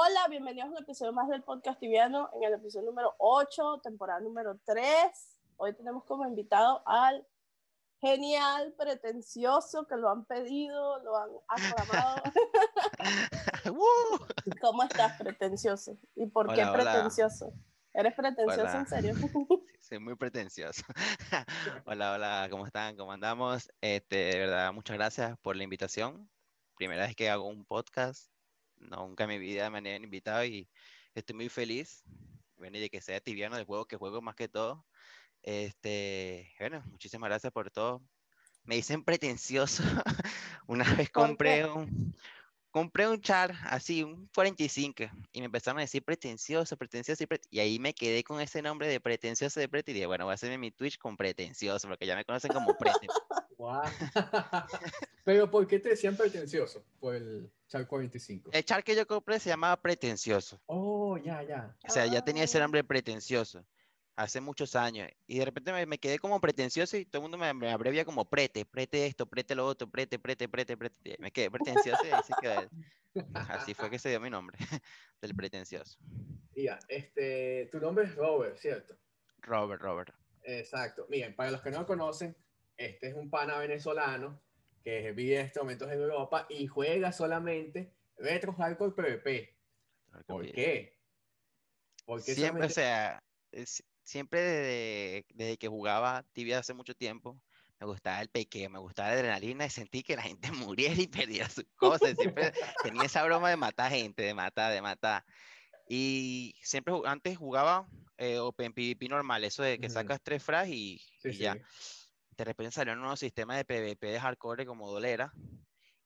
Hola, bienvenidos a un episodio más del podcast tibiano, en el episodio número 8, temporada número 3. Hoy tenemos como invitado al genial, pretencioso, que lo han pedido, lo han aclamado. ¿Cómo estás, pretencioso? ¿Y por qué Hola, hola. pretencioso? ¿Eres pretencioso Hola. en serio? Soy muy pretencioso. Hola, hola, ¿cómo están? ¿Cómo andamos? Este, de verdad, muchas gracias por la invitación. Primera vez que hago un podcast. Nunca en mi vida me han invitado y estoy muy feliz. Bueno, y de que sea tibiano del juego que juego más que todo. Este, bueno, muchísimas gracias por todo. Me dicen pretencioso. Una vez ¿Por compré un, compré un char así, un 45, y me empezaron a decir pretencioso, pretencioso, y, pre- y ahí me quedé con ese nombre de pretencioso de prete, y dije, bueno, voy a hacerme mi Twitch con pretencioso, porque ya me conocen como prete. Pero ¿por qué te decían pretencioso? Por el Char 45. El char que yo compré se llamaba pretencioso, Oh, ya, ya. o sea, ya tenía ese Ah. nombre pretencioso. Hace muchos años, y de repente me, me quedé como pretencioso y todo el mundo me, me abrevia como prete, prete esto, prete lo otro, prete, prete, prete, prete. Me quedé pretencioso y ahí se quedó. Así fue que se dio mi nombre, del pretencioso. Ya, este, tu nombre es Robert, ¿cierto? Robert, Robert. Exacto. Miren, para los que no lo conocen, este es un pana venezolano que vive en estos momentos en Europa y juega solamente Retro Hardcore PvP. ¿Por qué? Porque Siempre, o sea, es- siempre desde, desde que jugaba tibia hace mucho tiempo, me gustaba el pequeño, me gustaba la adrenalina y sentí que la gente muriera y perdiera sus cosas. Siempre tenía esa broma de matar gente, de matar, de matar. Y siempre antes jugaba eh, Open PvP normal, eso de que sacas tres frags y, Sí, y sí. ya. De repente salió un nuevo sistema de PvP de hardcore como Dolera,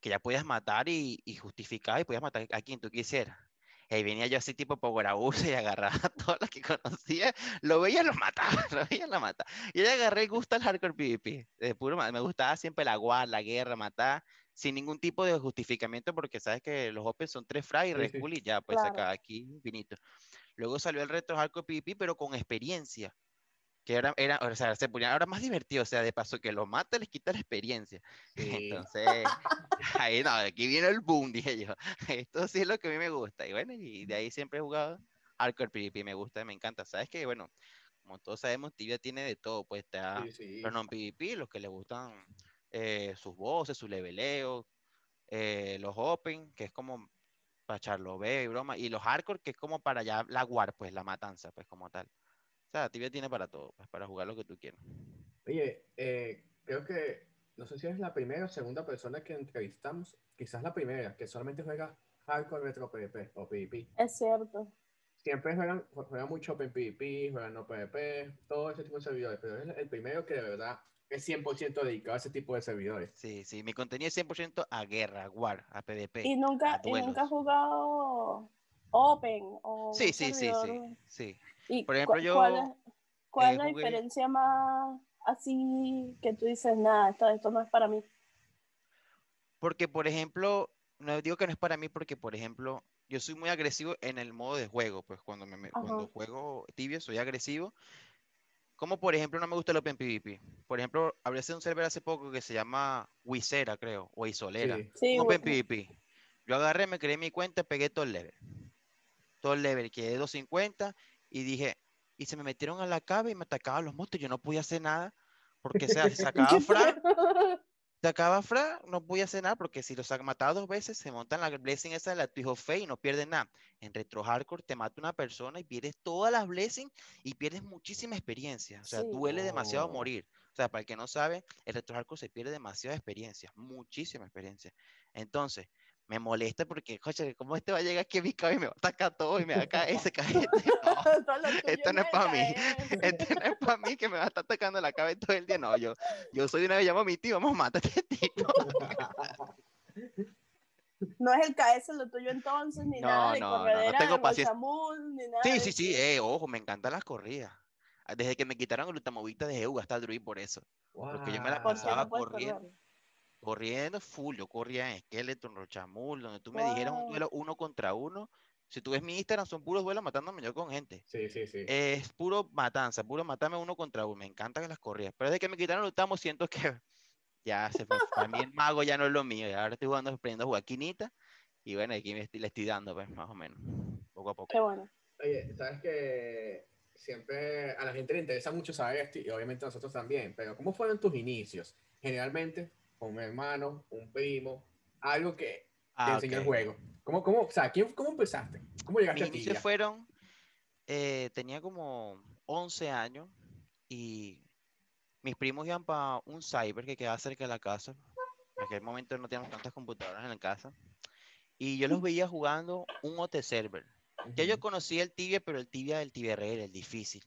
que ya podías matar y, y justificar y podías matar a quien tú quisieras. Y ahí venía yo así tipo Power Abuse y agarraba a todos los que conocía, lo veía, lo mataba, lo veía, lo mataba. Y yo agarré el gusto al hardcore PvP. De puro, me gustaba siempre la guard, la guerra, matar, sin ningún tipo de justificamiento, porque sabes que los Open son tres frags y Sí, Red sí. Bull y ya, pues Claro. acá aquí, finito. Luego salió el retro hardcore PvP, pero con experiencia. Que era, era, o sea, se ponía ahora más divertido, o sea, de paso que lo mata, les quita la experiencia. Sí. Entonces, ahí no, aquí viene el boom, dije yo. Esto sí es lo que a mí me gusta. Y bueno, y de ahí siempre he jugado hardcore PvP, me gusta, me encanta. Sabes que, bueno, como todos sabemos, Tibia tiene de todo, pues está Sí, sí. los non PvP, los que les gustan eh, sus voces, su leveleo, eh, los open, que es como para echarlo ve y broma, y los hardcore, que es como para ya la war, pues la matanza, pues como tal. O sea, Tibia tiene para todo, pues para jugar lo que tú quieras. Oye, eh, creo que, no sé si es la primera o segunda persona que entrevistamos, quizás la primera, que solamente juega Hardcore Retro PvP o PvP. Es cierto. Siempre juegan, juegan mucho Open PvP, juegan no PvP, todo ese tipo de servidores, pero es el primero que de verdad es 100% dedicado a ese tipo de servidores. Sí, sí, mi contenido es 100% a guerra, a war, a PvP. ¿Y nunca, a y nunca has jugado Open o Sí, sí, sí, sí, sí. ¿Y Por ejemplo, cu- yo, ¿Cuál es, cuál eh, es la jugué- diferencia más así que tú dices, nada, esto, esto no es para mí? Porque, por ejemplo, no digo que no es para mí porque, por ejemplo, yo soy muy agresivo en el modo de juego, pues cuando, me, cuando juego tibio soy agresivo. Como por ejemplo, no me gusta el Open PvP. Por ejemplo, abrí un server hace poco que se llama Wizera, creo, o Isolera. Sí. Sí, Open güey. PvP. Yo agarré, me creé mi cuenta, pegué todo el level. Todo el level, quedé 250 y dije, y se me metieron a la cave y me atacaban los monstruos. Yo no podía hacer nada porque, o sea, si sacaba frag, sacaba no podía hacer nada porque si los saca- mataba dos veces, se montan la blessing esa de la Twist of Fate y no pierden nada. En Retro Hardcore te mata una persona y pierdes todas las blessings y pierdes muchísima experiencia. O sea, Sí. duele demasiado Oh. morir. O sea, para el que no sabe, el Retro Hardcore se pierde demasiada experiencia, muchísima experiencia. Entonces, me molesta porque, coche, ¿cómo este va a llegar aquí a mi cabeza y me va a atacar todo y me va a caer, se cae este? No, esto no es para mí. Este no es para mí que me va a estar atacando la cabeza todo el día. No, yo, yo soy una vez llamo a mi tío, vamos a matar a este tipo. No es el KS lo tuyo entonces, ni No, nada de no, no, no corredera, tengo de ni nada Sí, de sí, sí, eh, ojo, me encantan las corridas. Ah, Desde que me quitaron el ultramovita de EU hasta el druid por eso. Porque yo me la ¿Por qué pasaba corriendo. correr? Corriendo full, yo corría en Skeleton, Rochamul, donde tú me dijeras un Wow. duelo uno contra uno. Si tú ves mi Instagram, son puros duelos matándome yo con gente. Sí, sí, sí. Es puro matanza, puro matarme uno contra uno. Me encantan las corridas. Pero desde que me quitaron el ultamo, siento que ya se fue. Para mí el mago ya no es lo mío. Y ahora estoy jugando, aprendiendo a jugar quinita. Y bueno, aquí me estoy- le estoy dando, pues, más o menos. poco a poco. Qué bueno. Oye, sabes que siempre a la gente le interesa mucho saber esto y obviamente a nosotros también, pero ¿cómo fueron tus inicios? Generalmente un hermano, un primo, algo que te Ah, enseñó el juego. ¿Cómo, cómo, o sea, ¿quién, ¿cómo empezaste? ¿Cómo llegaste Mis a ti? inicios fueron, eh, tenía como 11 años y mis primos iban para un cyber que quedaba cerca de la casa. En aquel momento no teníamos tantas computadoras en la casa. Y yo los veía jugando un OT server. Ya yo conocía el tibia, pero el tibia del tibia real, el difícil.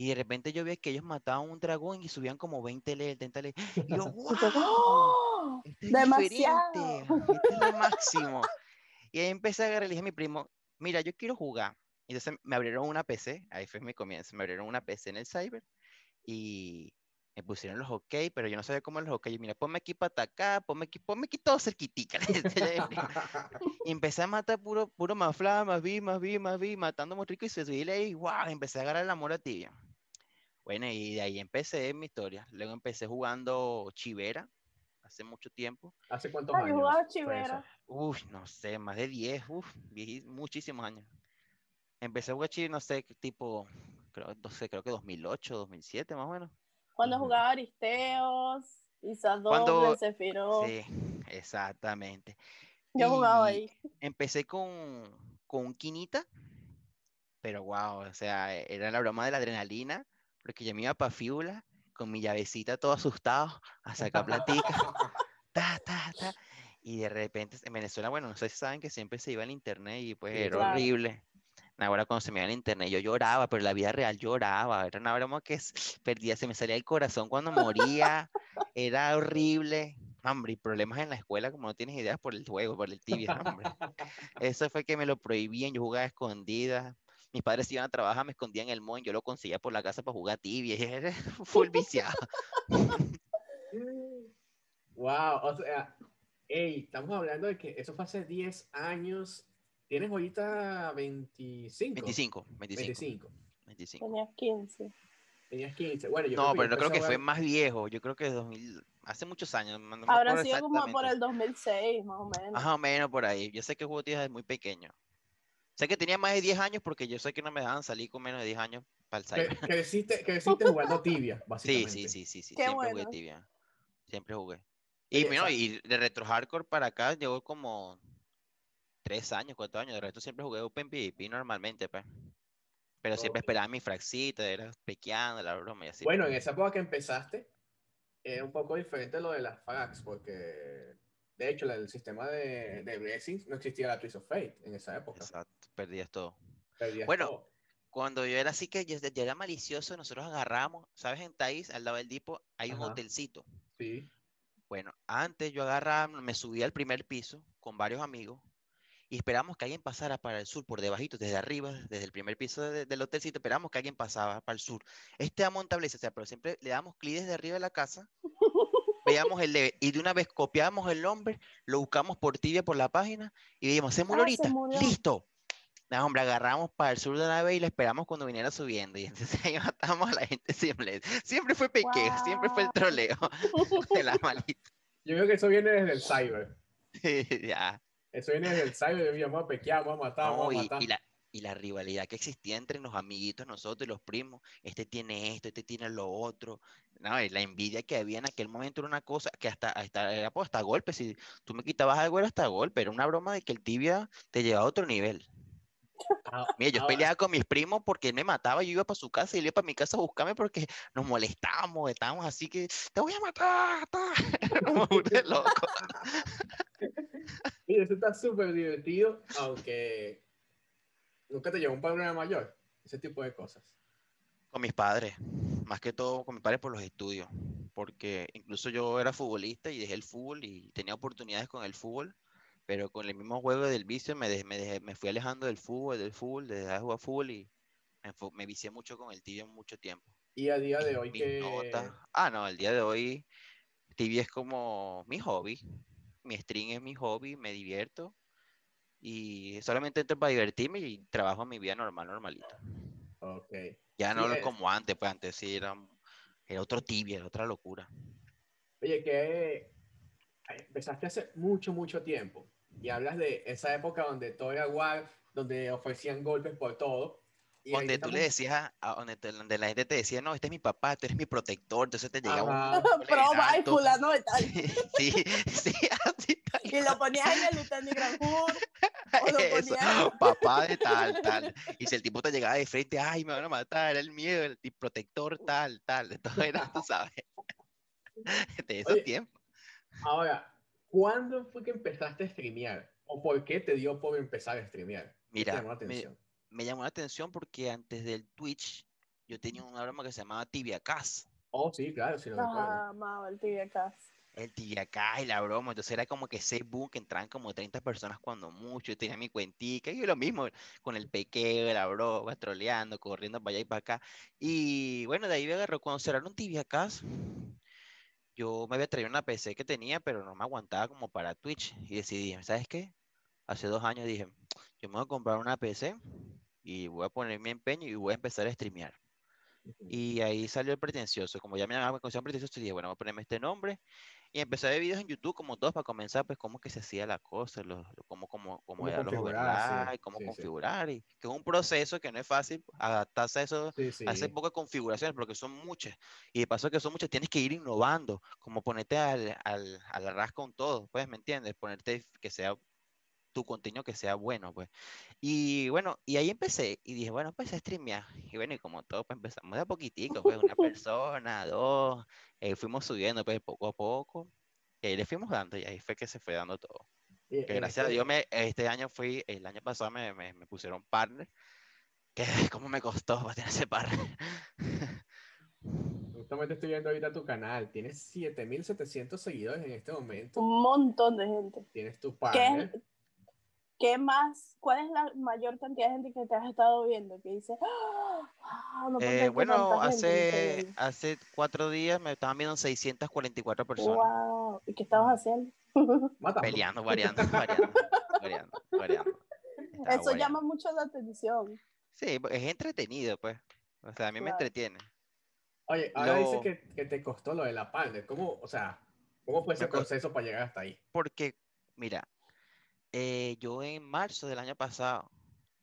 Y de repente yo veía que ellos mataban un dragón y subían como 20 levels, 30 levels. Y yo, ¡wow! ¡oh! Es Demasiado. esto es lo máximo. Y ahí empecé a agarrar le dije a mi primo, mira, yo quiero jugar. Y entonces me abrieron una PC, ahí fue mi comienzo, me abrieron una PC en el cyber y me pusieron los ok, pero yo no sabía cómo los ok. Yo, mira, ponme aquí para atacar, ponme aquí, ponme aquí todo cerquitica. Y empecé a matar puro, puro más fla, más vi, más vi, más vi, matando muy rico y se subí ahí, wow, empecé a agarrar el amor a tibia. Bueno, y de ahí empecé mi historia. Luego empecé jugando Chivera hace mucho tiempo. ¿Hace cuántos Ay, años? jugaba eso? chivera. Uy, no sé, más de 10, uf, muchísimos años. Empecé a jugar Chivera, no sé, tipo, creo, no sé, creo que 2008, 2007 más o menos. Cuando jugaba Aristeos, Isadora, Cuando- Sephiroth. Sí, exactamente. Yo jugaba Y ahí. Empecé con, con un Quinita, pero wow, o sea, era la broma de la adrenalina, porque yo me iba para Fiula con mi llavecita todo asustado a sacar platica, ta, ta, ta, y de repente en Venezuela, bueno, no sé si saben que siempre se iba al internet y pues Sí, era claro. horrible. Ahora cuando se me iba al internet yo lloraba, pero en la vida real lloraba, era una broma que perdía, se me salía el corazón cuando moría, era horrible. Hombre, y problemas en la escuela como no tienes ideas por el juego, por el tibia, hombre. Eso fue que me lo prohibían, yo jugaba a escondidas. Mis padres se iban a trabajar, me escondían el mon, yo lo conseguía por la casa para jugar tibia, y era full viciado. Wow, o sea, ey, estamos hablando de que eso fue hace 10 años. Tienes ahorita 25. 25, 25, 25. 25. Tenías 15. Tenías 15. Bueno, yo No, creo que pero yo no creo que a fue más viejo, yo creo que 2000, hace muchos años. no- Habrá sido como por el 2006, más o menos. Más o menos por ahí. Yo sé que juego tibia desde muy pequeño. Sé que tenía más de 10 años porque yo sé que no me dejaban salir con menos de 10 años para el cyber. Creciste, creciste jugando tibia, Sí, básicamente. sí, sí, sí, sí. Qué Siempre jugué tibia. Siempre jugué. Y, bueno, y de retro hardcore para acá llevo como 3 años, 4 años. De resto siempre jugué Open PvP normalmente, pues. Pero siempre esperaba mi fraxita, era pequeando la broma y así. Bueno, en esa época que empezaste, era un poco diferente lo de las frags, porque de hecho el sistema de, de Blessings no existía la Twist of Fate en esa época. Exacto, perdías todo. Perdías Bueno, todo. Cuando yo era así que yo, yo era malicioso, nosotros agarramos, ¿sabes? En Thais, al lado del Dipo, hay un hotelcito. Sí. Bueno, antes yo agarraba, me subía al primer piso con varios amigos y esperamos que alguien pasara para el sur, por debajito, desde arriba, desde el primer piso de- del hotelcito, esperamos que alguien pasaba para el sur. Este a Montablesa, o sea, pero siempre le damos clic desde arriba de la casa, veíamos el level y de una vez copiábamos el nombre, lo buscamos por tibia por la página y se murió Ah, se ahorita, murió. listo. No, hombre, agarramos para el sur de la vez y la esperamos cuando viniera subiendo. Y entonces ahí matamos a la gente siempre. Siempre fue pequeño, siempre fue el troleo de la malita. Yo creo que eso viene desde el cyber. ya. Eso viene desde el cyber. Yo vamos a pequear, vamos a matar, No, vamos a y, matar. y la, y la rivalidad que existía entre los amiguitos, nosotros y los primos, este tiene esto, este tiene lo otro, no, y la envidia que había en aquel momento era una cosa que hasta, hasta era pues, hasta golpe, si tú me quitabas algo era hasta golpe, era una broma de que el tibia te llevaba a otro nivel. Ah, Mira, yo peleaba con mis primos porque él me mataba, yo iba para su casa y él iba para mi casa a buscarme porque nos molestábamos, estábamos así que te voy a matar, ta". Éramos burda de loco. Mira, eso está súper divertido, aunque nunca te llevó un problema mayor. Ese tipo de cosas. Con mis padres, más que todo con mis padres por los estudios, porque incluso yo era futbolista y dejé el fútbol y tenía oportunidades con el fútbol, pero con el mismo juego del vicio me, dejé- me, dejé- me fui alejando del fútbol, del fútbol, de dejar de jugar fútbol y me, me vicié mucho con el tibia mucho tiempo. Y a día de hoy notas. Ah, no, el día de hoy tibia es como mi hobby, mi stream es mi hobby, me divierto y solamente entro para divertirme y trabajo mi vida normal, normalita. Ok. Ya no lo es. como antes, pues antes sí era, era otro tibia, era otra locura. Oye, que empezaste hace mucho, mucho tiempo. Y hablas de esa época donde todo era igual, donde ofrecían golpes por todo. Y donde tú le decías, a, donde, donde, la gente te decía, no, este es mi papá, tú eres mi protector, entonces te llegaba un... Pro y fulano de tal. Sí, sí, así tal. Y lo ponías en el Grand Eso, papá de tal, tal. Y si el tipo te llegaba de frente, ay, me van a matar, el miedo, el protector tal, tal, todo era, tú sabes. De esos tiempos. Ahora, ¿cuándo fue que empezaste a streamear? ¿O por qué te dio por empezar a streamear? Mira, me, llamó la atención porque antes del Twitch yo tenía un programa que se llamaba Tibia Cast. Oh, sí, claro, sí lo ah, amaba el Tibia Cast. El Tibia y la broma, entonces era como que ese boom que entraban como 30 personas cuando mucho, yo tenía mi cuentica y lo mismo con el pequeño, la broma, troleando, corriendo para allá y para acá. Y bueno, de ahí me agarró cuando cerraron Tibia Cast yo me había traído una PC que tenía, pero no me aguantaba como para Twitch. Y decidí, ¿sabes qué? Hace dos años dije, yo me voy a comprar una PC y voy a poner mi empeño y voy a empezar a streamear. Y ahí salió el pretencioso. Como ya me llamaba pretencioso, dije, bueno, voy a ponerme este nombre y empecé a ver videos en YouTube como todos para comenzar, pues cómo que se hacía la cosa, los, cómo, cómo, cómo, era los y cómo configurar. Y que es un proceso que no es fácil adaptarse a eso, poco de configuraciones, porque son muchas. Y de paso que son muchas, tienes que ir innovando, como ponerte al, al, al ras con todo, pues, ¿me entiendes? Ponerte que sea tu contenido que sea bueno, pues. Y bueno, y ahí empecé y dije, bueno, pues a streamear. Y bueno, y como todo, pues empezamos de a poquitico, pues una persona, dos, eh, fuimos subiendo pues poco a poco. Y ahí le fuimos dando y ahí fue que se fue dando todo. que gracias a Dios me, este año fui, el año pasado me, me, me pusieron partner. Que cómo me costó tener ese partner. Justamente estoy viendo ahorita tu canal. Tienes 7700 seguidores en este momento. Un montón de gente. Tienes tu partner. ¿Qué más? ¿Cuál es la mayor cantidad de gente que te has estado viendo? Que dice, ah, eh, bueno, hace, hace cuatro días me estaban viendo 644 personas. Wow. ¿Y qué estabas haciendo? Peleando, variando, variando, variando, variando. Eso llama mucho la atención. Sí, es entretenido, pues. O sea, a mí me entretiene. Oye, ahora dices que, que, te costó lo de la palma. ¿Cómo, o sea, cómo fue ese proceso para llegar hasta ahí? Porque, mira, eh, yo en marzo del año pasado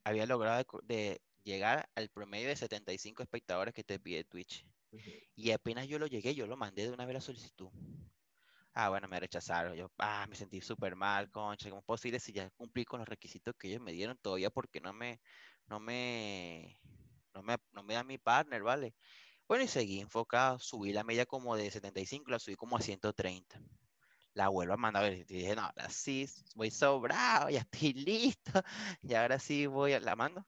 había logrado de, llegar al promedio de 75 espectadores que te pide Twitch. Y apenas yo lo llegué, yo lo mandé de una vez la solicitud. Ah, bueno, me rechazaron. Yo, ah, me sentí súper mal, concha. ¿Cómo es posible si ya cumplí con los requisitos que ellos me dieron todavía porque no me, no me, no me, no me dan mi partner, ¿vale? Bueno, y seguí enfocado. Subí la media como de 75, la subí como a 130 la vuelvo a mandar. Y dije, no, ahora sí, voy sobrado, ya estoy listo. Y ahora sí voy, a, la mando.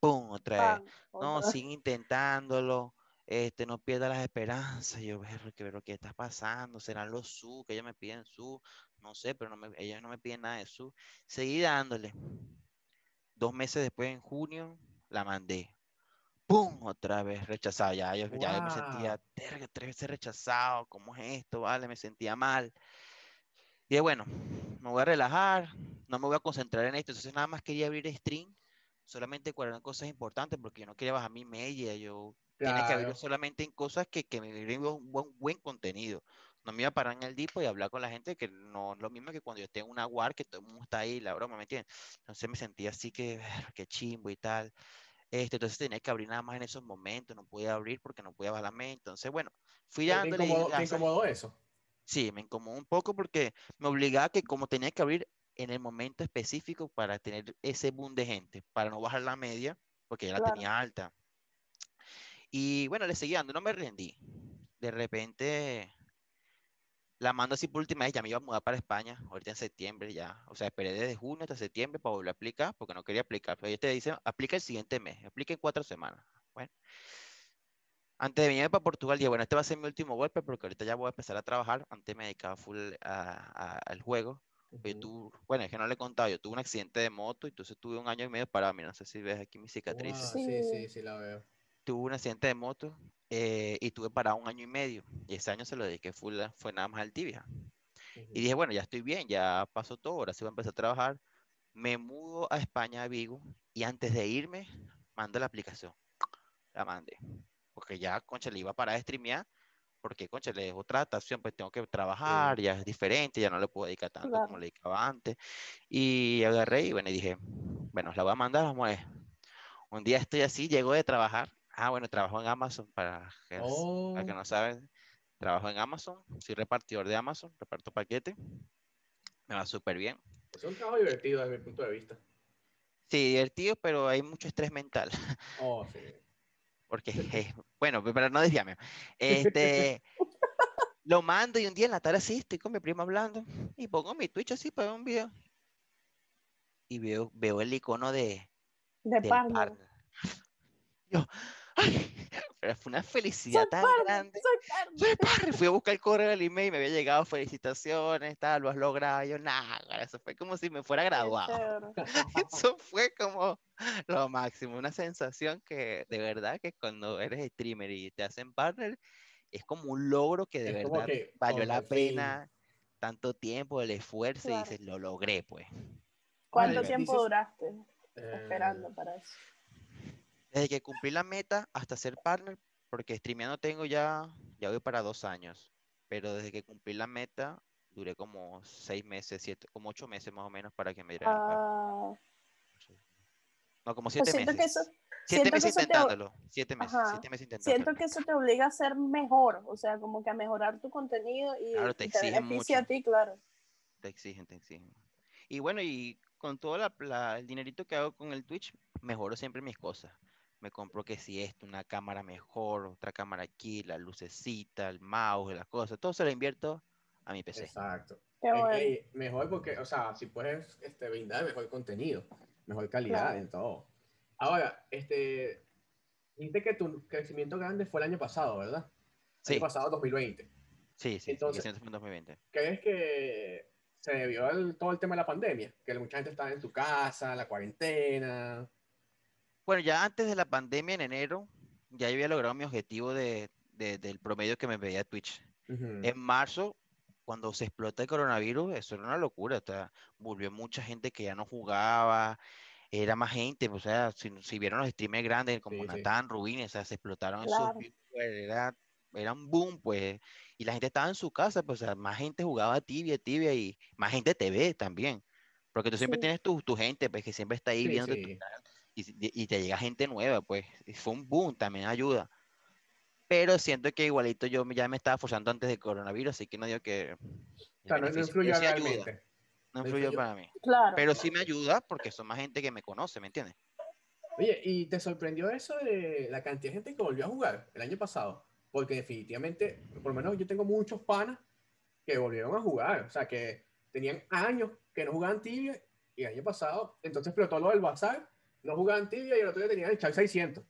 ¡Pum! Otra vez. No, sigue intentándolo. Este, no pierda las esperanzas. Yo veo que lo que está pasando. Serán los su, que ellos me piden su. No sé, pero no me, ellos no me piden nada de su. Seguí dándole. Dos meses después, en junio, la mandé. ¡Pum! Otra vez rechazado. Ya, yo, ya me sentía tres veces rechazado. ¿Cómo es esto? Vale, me sentía mal. Y bueno, me voy a relajar, no me voy a concentrar en esto. Entonces nada más quería abrir stream solamente cuando eran cosas importantes porque yo no quería bajar mi media. Yo tenía que abrir solamente en cosas que, que me dieran un buen, buen contenido. No me iba a parar en el dipo y hablar con la gente que no es lo mismo que cuando yo esté en una war que todo el mundo está ahí, la broma, ¿me entiendes? Entonces me sentía así que, que chimbo y tal. Este, entonces tenía que abrir nada más en esos momentos, no podía abrir porque no podía bajar la mente. Entonces, bueno, fui dándole. ¿Te incomodó eso? Sí, me incomodó un poco porque me obligaba que como tenía que abrir en el momento específico para tener ese boom de gente, para no bajar la media, porque ya la tenía alta. Y bueno, le seguí dando, no me rendí. De repente la mando así por última vez, ya me iba a mudar para España, ahorita en septiembre ya. O sea, esperé desde junio hasta septiembre para volver a aplicar, porque no quería aplicar. Pero ellos te dicen, aplica el siguiente mes, aplica en cuatro semanas. Bueno, antes de venir para Portugal, dije, bueno, este va a ser mi último golpe porque ahorita ya voy a empezar a trabajar. Antes me dedicaba full al juego. bueno, es que no le he contado, yo tuve un accidente de moto y entonces tuve un año y medio para mí. No sé si ves aquí mi cicatriz. sí, sí, sí, la veo. Tuve un accidente de moto eh, y tuve parado un año y medio. Y ese año se lo dediqué full, fue nada más al tibia. Y dije, bueno, ya estoy bien, ya pasó todo, ahora sí voy a empezar a trabajar. Me mudo a España, a Vigo, y antes de irme, mando la aplicación. La mandé porque ya, concha, le iba para streamear, porque, concha, le dejo otra adaptación, pues tengo que trabajar, ya es diferente, ya no le puedo dedicar tanto como le dedicaba antes. Y agarré y bueno, y dije, Bueno, la voy a mandar, vamos a ver. Un día estoy así, llego de trabajar. Ah, bueno, trabajo en Amazon, para que, Oh, para que no saben. Trabajo en Amazon, soy repartidor de Amazon, reparto paquete. Me va súper bien. es un trabajo divertido desde mi punto de vista. Sí, divertido, pero hay mucho estrés mental. Oh, sí. Porque, eh, bueno, pero no desviarme. Este, lo mando y un día en la tarde así, estoy con mi primo hablando y pongo mi Twitch así para ver un video. Y veo, veo el icono de, De partner. partner. Yo, ay, pero fue una felicidad Soy tan grande. soy partner. Fui a buscar el correo del email, me había llegado felicitaciones, tal, lo has logrado. Yo, nada, eso fue como si me fuera graduado. Eso fue como lo máximo, una sensación que de verdad que cuando eres streamer y te hacen partner, es como un logro que de Es verdad que, valió la fin. pena tanto tiempo, el esfuerzo y dices, lo logré pues. ¿Cuánto Vale, tiempo dices- duraste Eh, esperando para eso? Desde que cumplí la meta hasta ser partner, porque streameando tengo ya, ya voy para dos años, pero desde que cumplí la meta duré como seis meses, siete, como ocho meses más o menos para que me dieran. Ah, No, como pues siete que meses. eso, Siete siento que meses te- intentándolo. Siete meses, Ajá. siete meses intentándolo. siento que eso te obliga a ser mejor, o sea, como que a mejorar tu contenido y, Claro, te y te exigen beneficia a mucho. ti, claro. Te exigen, te exigen. Y bueno, y con todo la, la- el dinerito que hago con el Twitch, mejoro siempre mis cosas. Me compro que si esto, una cámara mejor, otra cámara aquí, la lucecita, el mouse, las cosas, todo se lo invierto a mi PC. Exacto. Qué bueno. eh, mejor porque, o sea, si puedes este, brindar mejor contenido, mejor calidad Claro. en todo. Ahora, este, dijiste que tu crecimiento grande fue el año pasado, ¿verdad? El Sí, año pasado, 2020. sí, sí, sí, Entonces- sí, fue en 2020. ¿Crees que se debió todo el tema de la pandemia? Que mucha gente estaba en su casa, la cuarentena. Bueno, ya antes de la pandemia, en enero, ya yo había logrado mi objetivo de, de- del promedio que me veía Twitch. Ujú. En marzo, cuando se explota el coronavirus, eso era una locura. O sea, volvió mucha gente que ya no jugaba, era más gente. O sea, si, si vieron los streamers grandes como Sí, sí. Natán, Rubín, o sea, se explotaron esos Claro. youtubers, era, era un boom, pues. Y la gente estaba en su casa, pues, o sea, más gente jugaba tibia, tibia, y más gente te ve también. Porque tú siempre Sí. tienes tu, tu gente, pues, que siempre está ahí Sí, viendo sí. Y, y te llega gente nueva, pues. Y fue un boom, también ayuda. Pero siento que igualito yo ya me estaba forzando antes del coronavirus, así que no digo que... O sea, no, influyó sí ayuda, realmente. no no influyó influyó. para mí. Claro. Pero sí me ayuda porque son más gente que me conoce, ¿me entiendes? Oye, ¿y te sorprendió eso de la cantidad de gente que volvió a jugar el año pasado? Porque definitivamente, por lo menos yo tengo muchos panas que volvieron a jugar. O sea, que tenían años que no jugaban tibia y el año pasado, entonces explotó lo del bazar, no jugaban tibia y el otro día tenían el Char 600.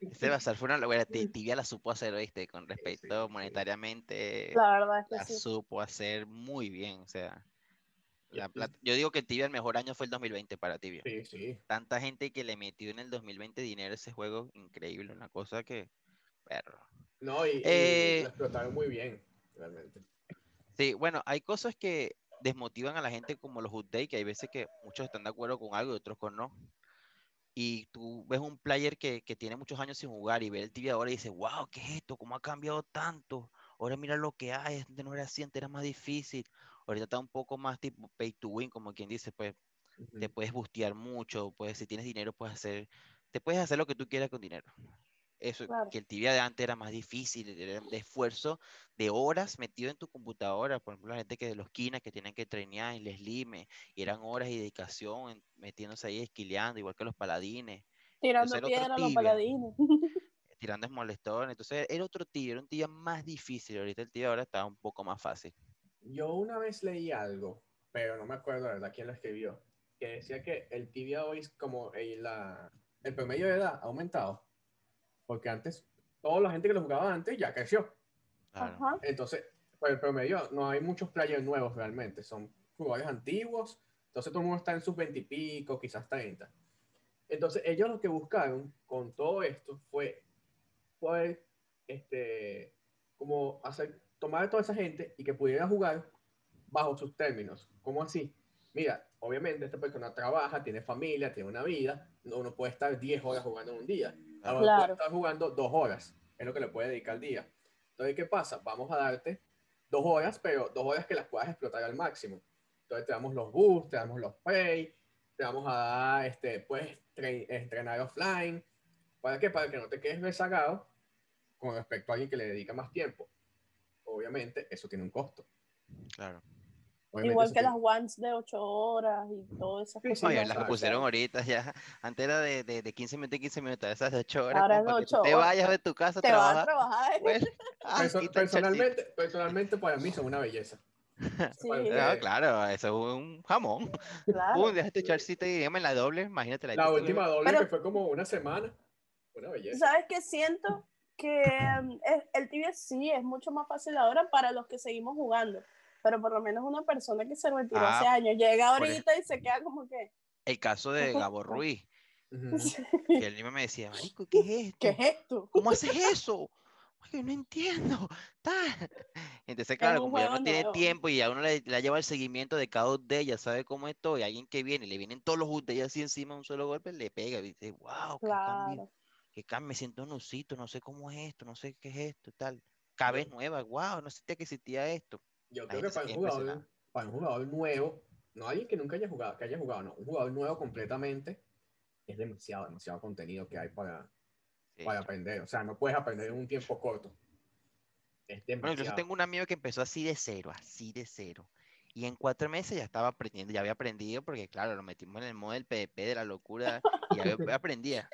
Ese bazar fue una locura. Ti- Tibia la supo hacer, ¿viste? Con respecto sí. monetariamente, La verdad es la que sí. supo hacer muy bien. O sea, la Sí. plata- yo digo que Tibia el mejor año fue el 2020 para Tibia. Sí, sí. Tanta gente que le metió en el 2020 dinero a ese juego, increíble. Una cosa que... Perro. No, y, y Eh, lo explotaron muy bien, realmente. Sí, bueno, hay cosas que desmotivan a la gente como los updates, que hay veces que muchos están de acuerdo con algo y otros con no. Y tú ves un player que, que tiene muchos años sin jugar y ve el tibia ahora y dice, wow, ¿qué es esto? ¿Cómo ha cambiado tanto? Ahora mira lo que hay, antes no era así, antes era más difícil. Ahorita está un poco más tipo pay to win, como quien dice, pues te puedes bustear mucho, puedes, si tienes dinero, puedes hacer, te puedes hacer lo que tú quieras con dinero. Eso, Claro. que el tibia de antes era más difícil, era de esfuerzo, de horas metido en tu computadora. Por ejemplo, la gente que de los quinas que tienen que trainear en les lime, y eran horas y dedicación en- metiéndose ahí, esquileando, igual que los paladines, Tirando era otro piedra a los paladines. tirando es molestón. Entonces era otro tibia, era un tibia más difícil. Ahorita el tibia ahora está un poco más fácil. Yo una vez leí algo, pero no me acuerdo la verdad quién lo escribió, que decía que el tibia hoy es como el, la, el promedio de edad ha aumentado. Porque antes, toda la gente que lo jugaba antes ya creció. Claro. Entonces, pues el promedio, no hay muchos players nuevos realmente, son jugadores antiguos, entonces todo el mundo está en sus 20 y pico, quizás 30. Entonces, ellos lo que buscaron con todo esto fue poder, este, como hacer, tomar a toda esa gente y que pudiera jugar bajo sus términos. ¿Cómo así? Mira, obviamente esta persona trabaja, tiene familia, tiene una vida, no uno puede estar 10 horas jugando en un día. Ahora Claro. estar jugando dos horas, es lo que le puede dedicar al día. Entonces, ¿qué pasa? Vamos a darte dos horas, pero dos horas que las puedas explotar al máximo. Entonces te damos los boosts, te damos los pay, te vamos a dar, este, puedes entrenar offline. ¿Para qué? Para que no te quedes rezagado con respecto a alguien que le dedica más tiempo. Obviamente, eso tiene un costo. Claro. Igual que las ones de 8 horas y todo eso. Sí, Oye, las pusieron ahorita ya. Antes era de, de, de 15 minutos y 15 minutos, esas de 8 horas. Ahora es de 8 Te vayas de tu casa a te trabajar. Vas a trabajar. Pues, ay, personalmente, personalmente, para mí son una belleza. Sí. Claro, claro, eso es un jamón. Claro. Pum, deja tu charcito y dígame la doble, imagínate la La última doble Pero- que fue como una semana. Una belleza. ¿Sabes qué siento? Que mm, es- el tibia sí es mucho más fácil ahora para los que seguimos jugando. Pero por lo menos una persona que se retiró Ah, hace años llega ahorita y se queda como que. El caso de Gabo Ruiz, que el niño me decía, marico, ¿qué es esto? ¿Qué es esto? ¿Cómo haces eso? Oye, no entiendo. tal. Entonces, claro, como ya no tiene nuevo. tiempo y a uno le, le lleva el seguimiento de cada update, ya sabe cómo es todo, y alguien que viene, y le vienen todos los updates así encima de un solo golpe, le pega y dice, wow, qué cambio, Claro. qué cambio, me siento un osito, no sé cómo es esto, no sé qué es esto, tal. Cada vez nueva, wow, no sabía que existía esto. Yo creo que para un, jugador, para un jugador nuevo, no alguien que nunca haya jugado, que haya jugado, no, un jugador nuevo completamente, es demasiado, demasiado contenido que hay para, Sí. para aprender. O sea, no puedes aprender en un tiempo corto. Es Bueno, demasiado. tengo un amigo que empezó así de cero, así de cero. Y en cuatro meses ya estaba aprendiendo, ya había aprendido, porque claro, lo metimos en el modo del PvP de la locura y ya había- aprendía.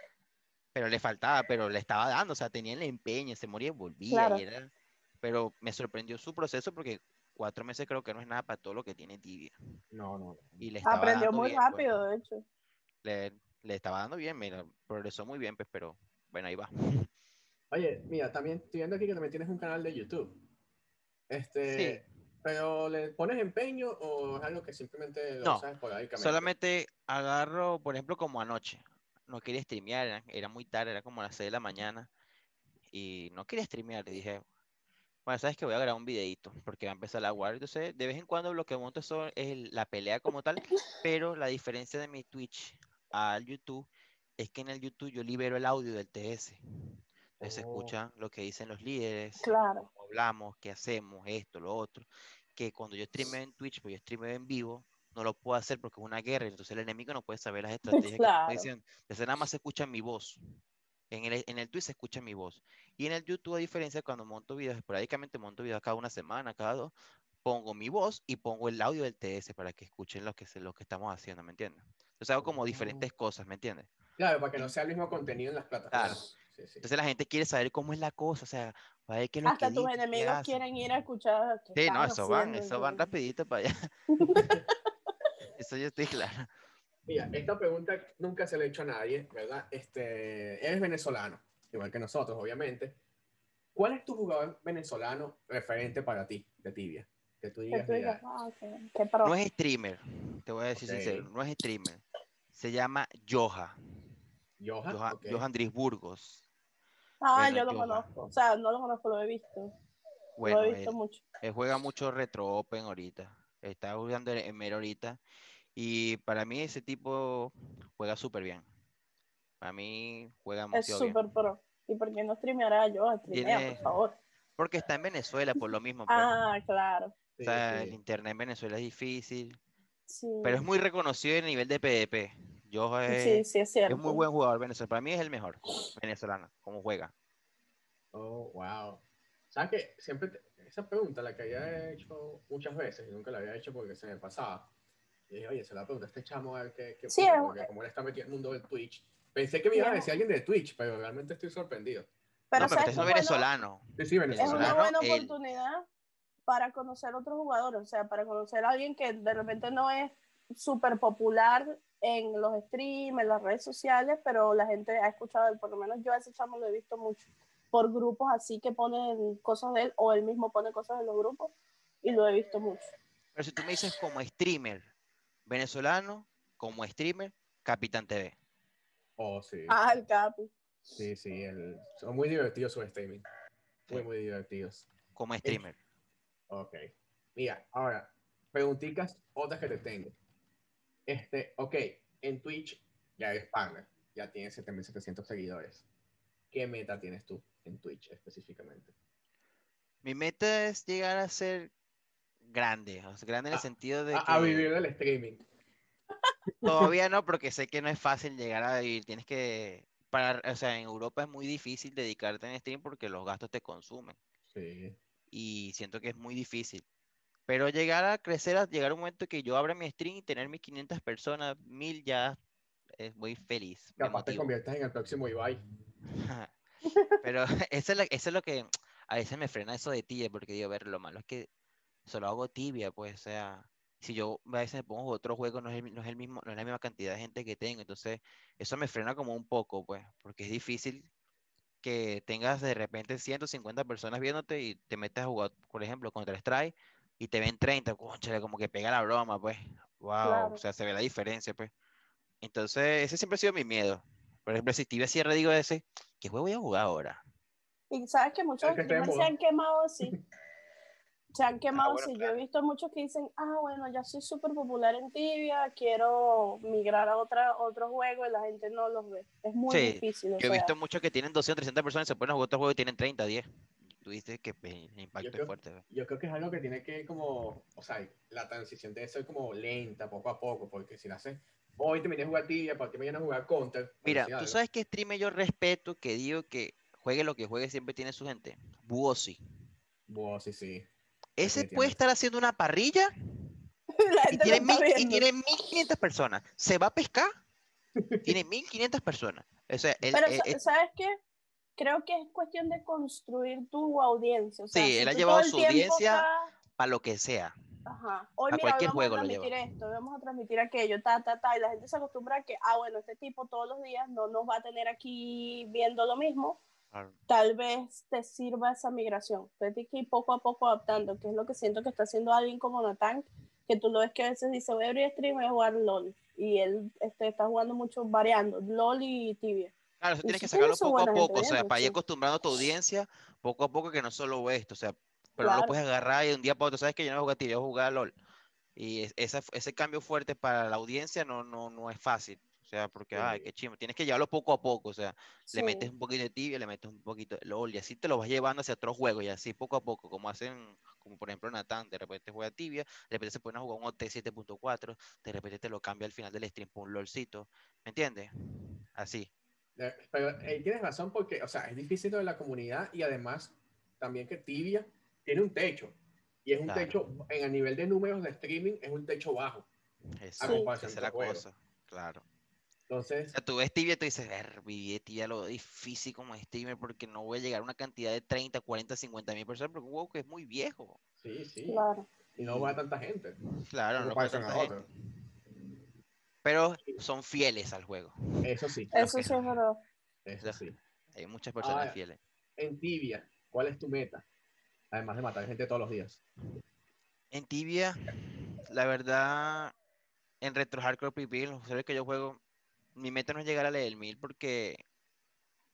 Pero le faltaba, pero le estaba dando, o sea, tenía el empeño, se moría y volvía. Claro. Y era... Pero me sorprendió su proceso porque cuatro meses creo que no es nada para todo lo que tiene tibia. No, no. Y le estaba Aprendió dando muy bien, pues. rápido, de hecho. Le, le estaba dando bien, mira, progresó muy bien, pues, pero bueno, ahí va. Oye, mira, también estoy viendo aquí que también tienes un canal de YouTube. Este, pero ¿le pones empeño o es algo que simplemente lo No, usas esporádicamente? Solamente agarro, por ejemplo, como anoche. No quería streamear, era, era muy tarde, era como las 6 de la mañana. Y no quería streamear. Le dije, bueno, sabes que voy a grabar un videito porque va a empezar la guardia. Entonces, de vez en cuando lo que monto es la pelea como tal. Pero la diferencia de mi Twitch al YouTube es que en el YouTube yo libero el audio del TS. Entonces se Oh. escucha lo que dicen los líderes, Claro. cómo hablamos, qué hacemos, esto, lo otro, que cuando yo streameo en Twitch, pues yo streameo en vivo, no lo puedo hacer porque es una guerra, entonces el enemigo no puede saber las estrategias que Claro. estoy diciendo. Entonces nada más se escucha mi voz. En el, en el Twitch se escucha mi voz. Y en el YouTube, a diferencia, cuando monto videos, esporádicamente monto videos cada una semana, cada dos, pongo mi voz y pongo el audio del TS para que escuchen lo que, se, lo que estamos haciendo, ¿me entiendes? Entonces hago como Oh. diferentes cosas, ¿me entiendes? Claro, para que no sea el mismo contenido en las plataformas. Sí, sí. Entonces la gente quiere saber cómo es la cosa, o sea, para ver qué es lo Hasta que tus dice, enemigos quieren ir a escuchar. Sí, no, eso van, eso van rapidito para allá. Eso yo estoy claro. Mira, esta pregunta nunca se la he hecho a nadie, ¿verdad? Este, eres venezolano, igual que nosotros, obviamente. ¿Cuál es tu jugador venezolano referente para ti, de tibia? Que tú Que digas, tú digas, mira, ah. No es streamer, te voy a decir sincero, no es streamer. Se llama Joha, Joha, ok. Johan Dries Burgos. Ah, bueno, yo lo conozco. O sea, no lo conozco, lo he visto. Bueno, lo he visto él, mucho. él juega mucho retro open ahorita. Está jugando en Mero ahorita. Y para mí ese tipo juega súper bien. Para mí juega Es demasiado bien. súper pro. ¿Y por qué no streameará yo? Streamea, Tiene- por favor. Porque está en Venezuela por lo mismo. pues. Ah, claro. O sea, sí. el internet en Venezuela es difícil. Sí. Pero es muy reconocido a nivel de PvP. Joha es, Sí, sí, es cierto. Es muy buen jugador venezolano. Para mí es el mejor venezolano, como juega. Oh, wow. ¿Sabes qué? Siempre te- esa pregunta la que había hecho muchas veces y nunca la había hecho porque se me pasaba. Y dije, oye, se la pregunta a este chamo a ver qué, qué Sí, opina, es- porque como él está metido en el mundo del Twitch. Pensé que me ibas a decir alguien de Twitch, pero realmente estoy sorprendido. Pero no, pero ¿sabes es bueno? venezolano. Sí, sí, Es venezolano. una venezolano, buena él- oportunidad para conocer otros jugadores, o sea, para conocer a alguien que de repente no es súper popular en los streams, en las redes sociales, pero la gente ha escuchado de él, por lo menos yo a ese chamo lo he visto mucho, por grupos así que ponen cosas de él, o él mismo pone cosas en los grupos, y lo he visto mucho. Pero si tú me dices como streamer venezolano, como streamer, Capitán TV. Oh, sí. Ah, el Capi. Sí, sí. el- Son muy divertidos sus streaming. Muy, Sí. muy divertidos. Como streamer. Ok. Mira, ahora, preguntitas otras que te tengo. Este, ok, en Twitch ya eres partner, ya tienes 7700 seguidores. ¿Qué meta tienes tú en Twitch específicamente? Mi meta es llegar a ser grande, o sea, grande en el A- sentido de A, que... a vivir del streaming. Todavía no, porque sé que no es fácil llegar a vivir. Tienes que, para, o sea, en Europa es muy difícil dedicarte en stream porque los gastos te consumen. Sí. Y siento que es muy difícil. Pero llegar a crecer, a llegar a un momento que yo abra mi stream y tener mis 500 personas, 1000 ya es muy feliz. Capaz te motivo. conviertas en el próximo Ibai. Pero eso es, lo, eso es lo que a veces me frena eso de tibia, porque digo, a ver, lo malo es que solo hago tibia, pues, o sea, si yo a veces me pongo otro juego, no es, el, no es el mismo, no es la misma cantidad de gente que tengo, entonces eso me frena como un poco, pues, porque es difícil que tengas de repente 150 personas viéndote y te metes a jugar, por ejemplo, contra Strike y te ven 30, conchale, como que pega la broma, pues, wow, Claro. o sea, se ve la diferencia, pues. Entonces, ese siempre ha sido mi miedo. Por ejemplo, si Tibia cierra, digo ese, ¿qué juego voy a jugar ahora? Y sabes que muchos que se han quemado así. Se han quemado bueno, así. Yo he visto muchos que dicen, ah, bueno, ya soy súper popular en Tibia, quiero migrar a otra, otro juego y la gente no los ve. Es muy Sí, difícil. Yo he sea, visto muchos que tienen 200, 300 personas y se ponen a jugar otro juego y tienen 30, 10. Tú dices que pues, el impacto creo- es fuerte. ¿verdad? Yo creo que es algo que tiene que como, o sea, la transición debe ser como lenta, poco a poco, porque si la haces, hoy te vienes a jugar tibia, para que mañana a jugar counter. Mira, tú algo. sabes que streamer yo respeto, que digo que juegue lo que juegue, siempre tiene su gente. Buosi. Buah, sí, sí. Ese puede estar haciendo una parrilla la y tiene, mil, está y tiene 1500 personas. Se va a pescar, tiene 1500 personas. O sea, él- Pero, sa- él- ¿sabes qué? Creo que es cuestión de construir tu audiencia. O sea, Sí, si él ha llevado el su audiencia estás- para lo que sea. Ajá. Hoy, A mira, cualquier vamos juego a lo transmitir lleva. esto, vamos a transmitir aquello, ta, ta, ta, y la gente se acostumbra a que, ah, bueno, este tipo todos los días no nos va a tener aquí viendo lo mismo, Claro. tal vez te sirva esa migración. Entonces tienes que ir poco a poco adaptando, que es lo que siento que está haciendo alguien como Natán, que tú lo ves que a veces dice, voy a abrir stream, voy a jugar LOL, y él este, está jugando mucho, variando, LOL y Tibia. Claro, eso Y tienes que sacarlo poco a poco, o sea, para ir acostumbrando a tu audiencia poco a poco que no solo esto, o sea, pero no Claro. lo puedes agarrar y un día para otro, sabes que yo no voy a yo voy a LOL. Y es- esa- ese cambio fuerte para la audiencia no, no, no es fácil, o sea, porque, ay, qué chimo, tienes que llevarlo poco a poco, o sea, Sí. le metes un poquito de tibia, le metes un poquito de LOL y así te lo vas llevando hacia otros juegos y así poco a poco, como hacen, como por ejemplo Natán, de repente juega tibia, de repente se pone a jugar un OT 7.4, de repente te lo cambia al final del stream por un LOLcito, ¿me entiendes? Así. Eh, Pero eh, tienes razón porque, o sea, es difícil de la comunidad y además también que Tibia tiene un techo. Y es un Claro. techo, en el nivel de números de streaming, es un techo bajo. Esa es la cosa, claro. Entonces, O sea, tú ves tibia y tú dices, ver, viví tibia lo difícil como streamer porque no voy a llegar a una cantidad de 30, 40, 50 mil personas porque un juego que es muy viejo. sí, sí. Claro. Y no va tanta gente. Claro, no comparación tanta a gente. Pero son fieles al juego. Eso sí, Eso sí es verdad. eso sí. Hay muchas personas fieles. En Tibia, ¿cuál es tu meta? Además de matar gente todos los días. En tibia, la verdad, en Retro Hardcore PvP, los juegos que yo juego, mi meta no es llegar a level 1000 porque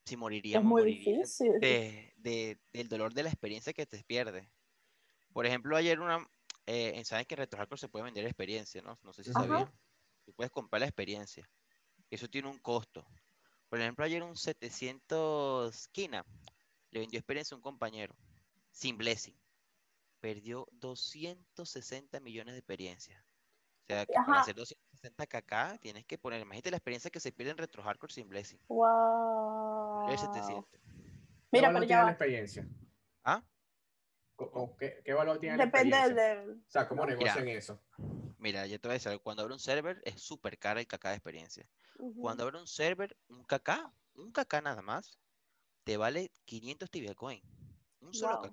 si moriría, es muy difícil. Del dolor de la experiencia que te pierdes. Por ejemplo, ayer una, eh, sabes que en RetroHardcore se puede vender experiencia, ¿no? No sé si sabías. Tú puedes comprar la experiencia. Eso tiene un costo. Por ejemplo, ayer un 700 Kina le vendió experiencia a un compañero sin blessing. Perdió 260 millones de experiencia. O sea, que hacer 200 60kk, tienes que poner, imagínate la experiencia que se pierde en Retro Hardcore sin Blessing. ¡Wow! El 700. Mira, pero ya. la experiencia? ¿Ah? Qué, ¿Qué, valor tiene Depende la experiencia? Del... O sea, ¿cómo no, negocian eso? Mira, yo te voy a decir, cuando abro un server es súper cara el KK de experiencia. Cuando abro un server, un KK, un KK nada más, te vale 500 Tibia Coin. Un solo wow.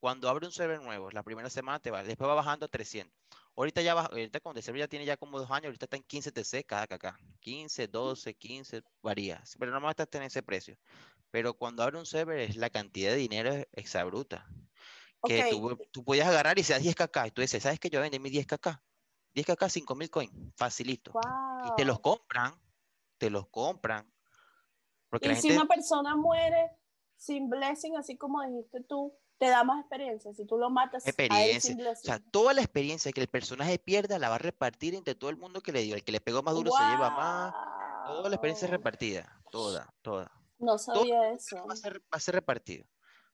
Cuando abro un server nuevo, la primera semana te vale, después va bajando a 300. Ahorita ya baja, ahorita cuando el server ya tiene ya como dos años, ahorita está en 15 TC cada kk. 15, 12, 15, varía. Pero no más está en ese precio. Pero cuando abre un server es la cantidad de dinero es exabruta. Que Ok, tú, tú podías agarrar y se da 10 kk. Y tú dices, ¿sabes que yo vendí mis 10 kk? 10 kk, 5000 coins. Facilito. Y te los wow. compran, te los compran. Porque Y si gente, una persona muere sin blessing, así como dijiste tú, te da más experiencia. Si tú lo matas a él experiencia. O sea, toda la experiencia que el personaje pierda la va a repartir entre todo el mundo que le dio. El que le pegó más duro se lleva más. Toda la experiencia es repartida. Toda, toda. No sabía Va eso. a ser, va a ser repartido.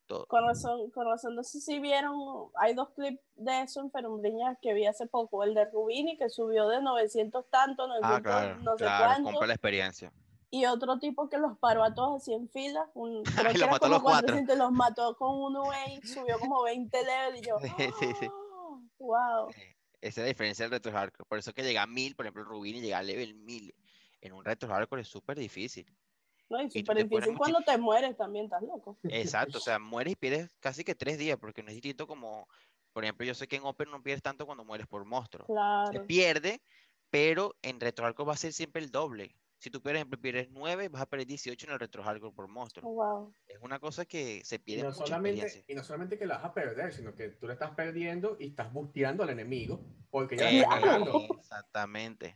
todo. Con razón, con razón, no sé si vieron, hay dos clips de eso en Ferumbriña que vi hace poco, el de Rubini que subió de 900 tanto, 900 Ah, claro, no sé claro, cuánto, compra la experiencia. Y otro tipo que los paró a todos así en fila, un, creo Y que los era mató como los cuatro. 400, los mató con un way, subió como 20 levels y yo, Sí, sí, sí. "Ah, wow, Eh, Esa es la diferencia del retro hardcore. Por eso que llega a 1000, por ejemplo, Rubini llega a level 1000. En un retro hardcore es súper difícil. no, y tú súper te difícil cuando te mueres también, estás loco. Exacto, o sea, mueres y pierdes casi que tres días, porque no es distinto como, por ejemplo, yo sé que en Open no pierdes tanto cuando mueres por monstruo. Se Claro, pierde, pero en retro hardcore va a ser siempre el doble. Si tú, por ejemplo, pierdes 9, vas a perder 18 en el retro hardcore por monstruo. wow. Es una cosa que se Y pierde no, mucha solamente, experiencia. y no solamente que la vas a perder, sino que tú le estás perdiendo y estás busteando al enemigo porque ya Eh. Exactamente.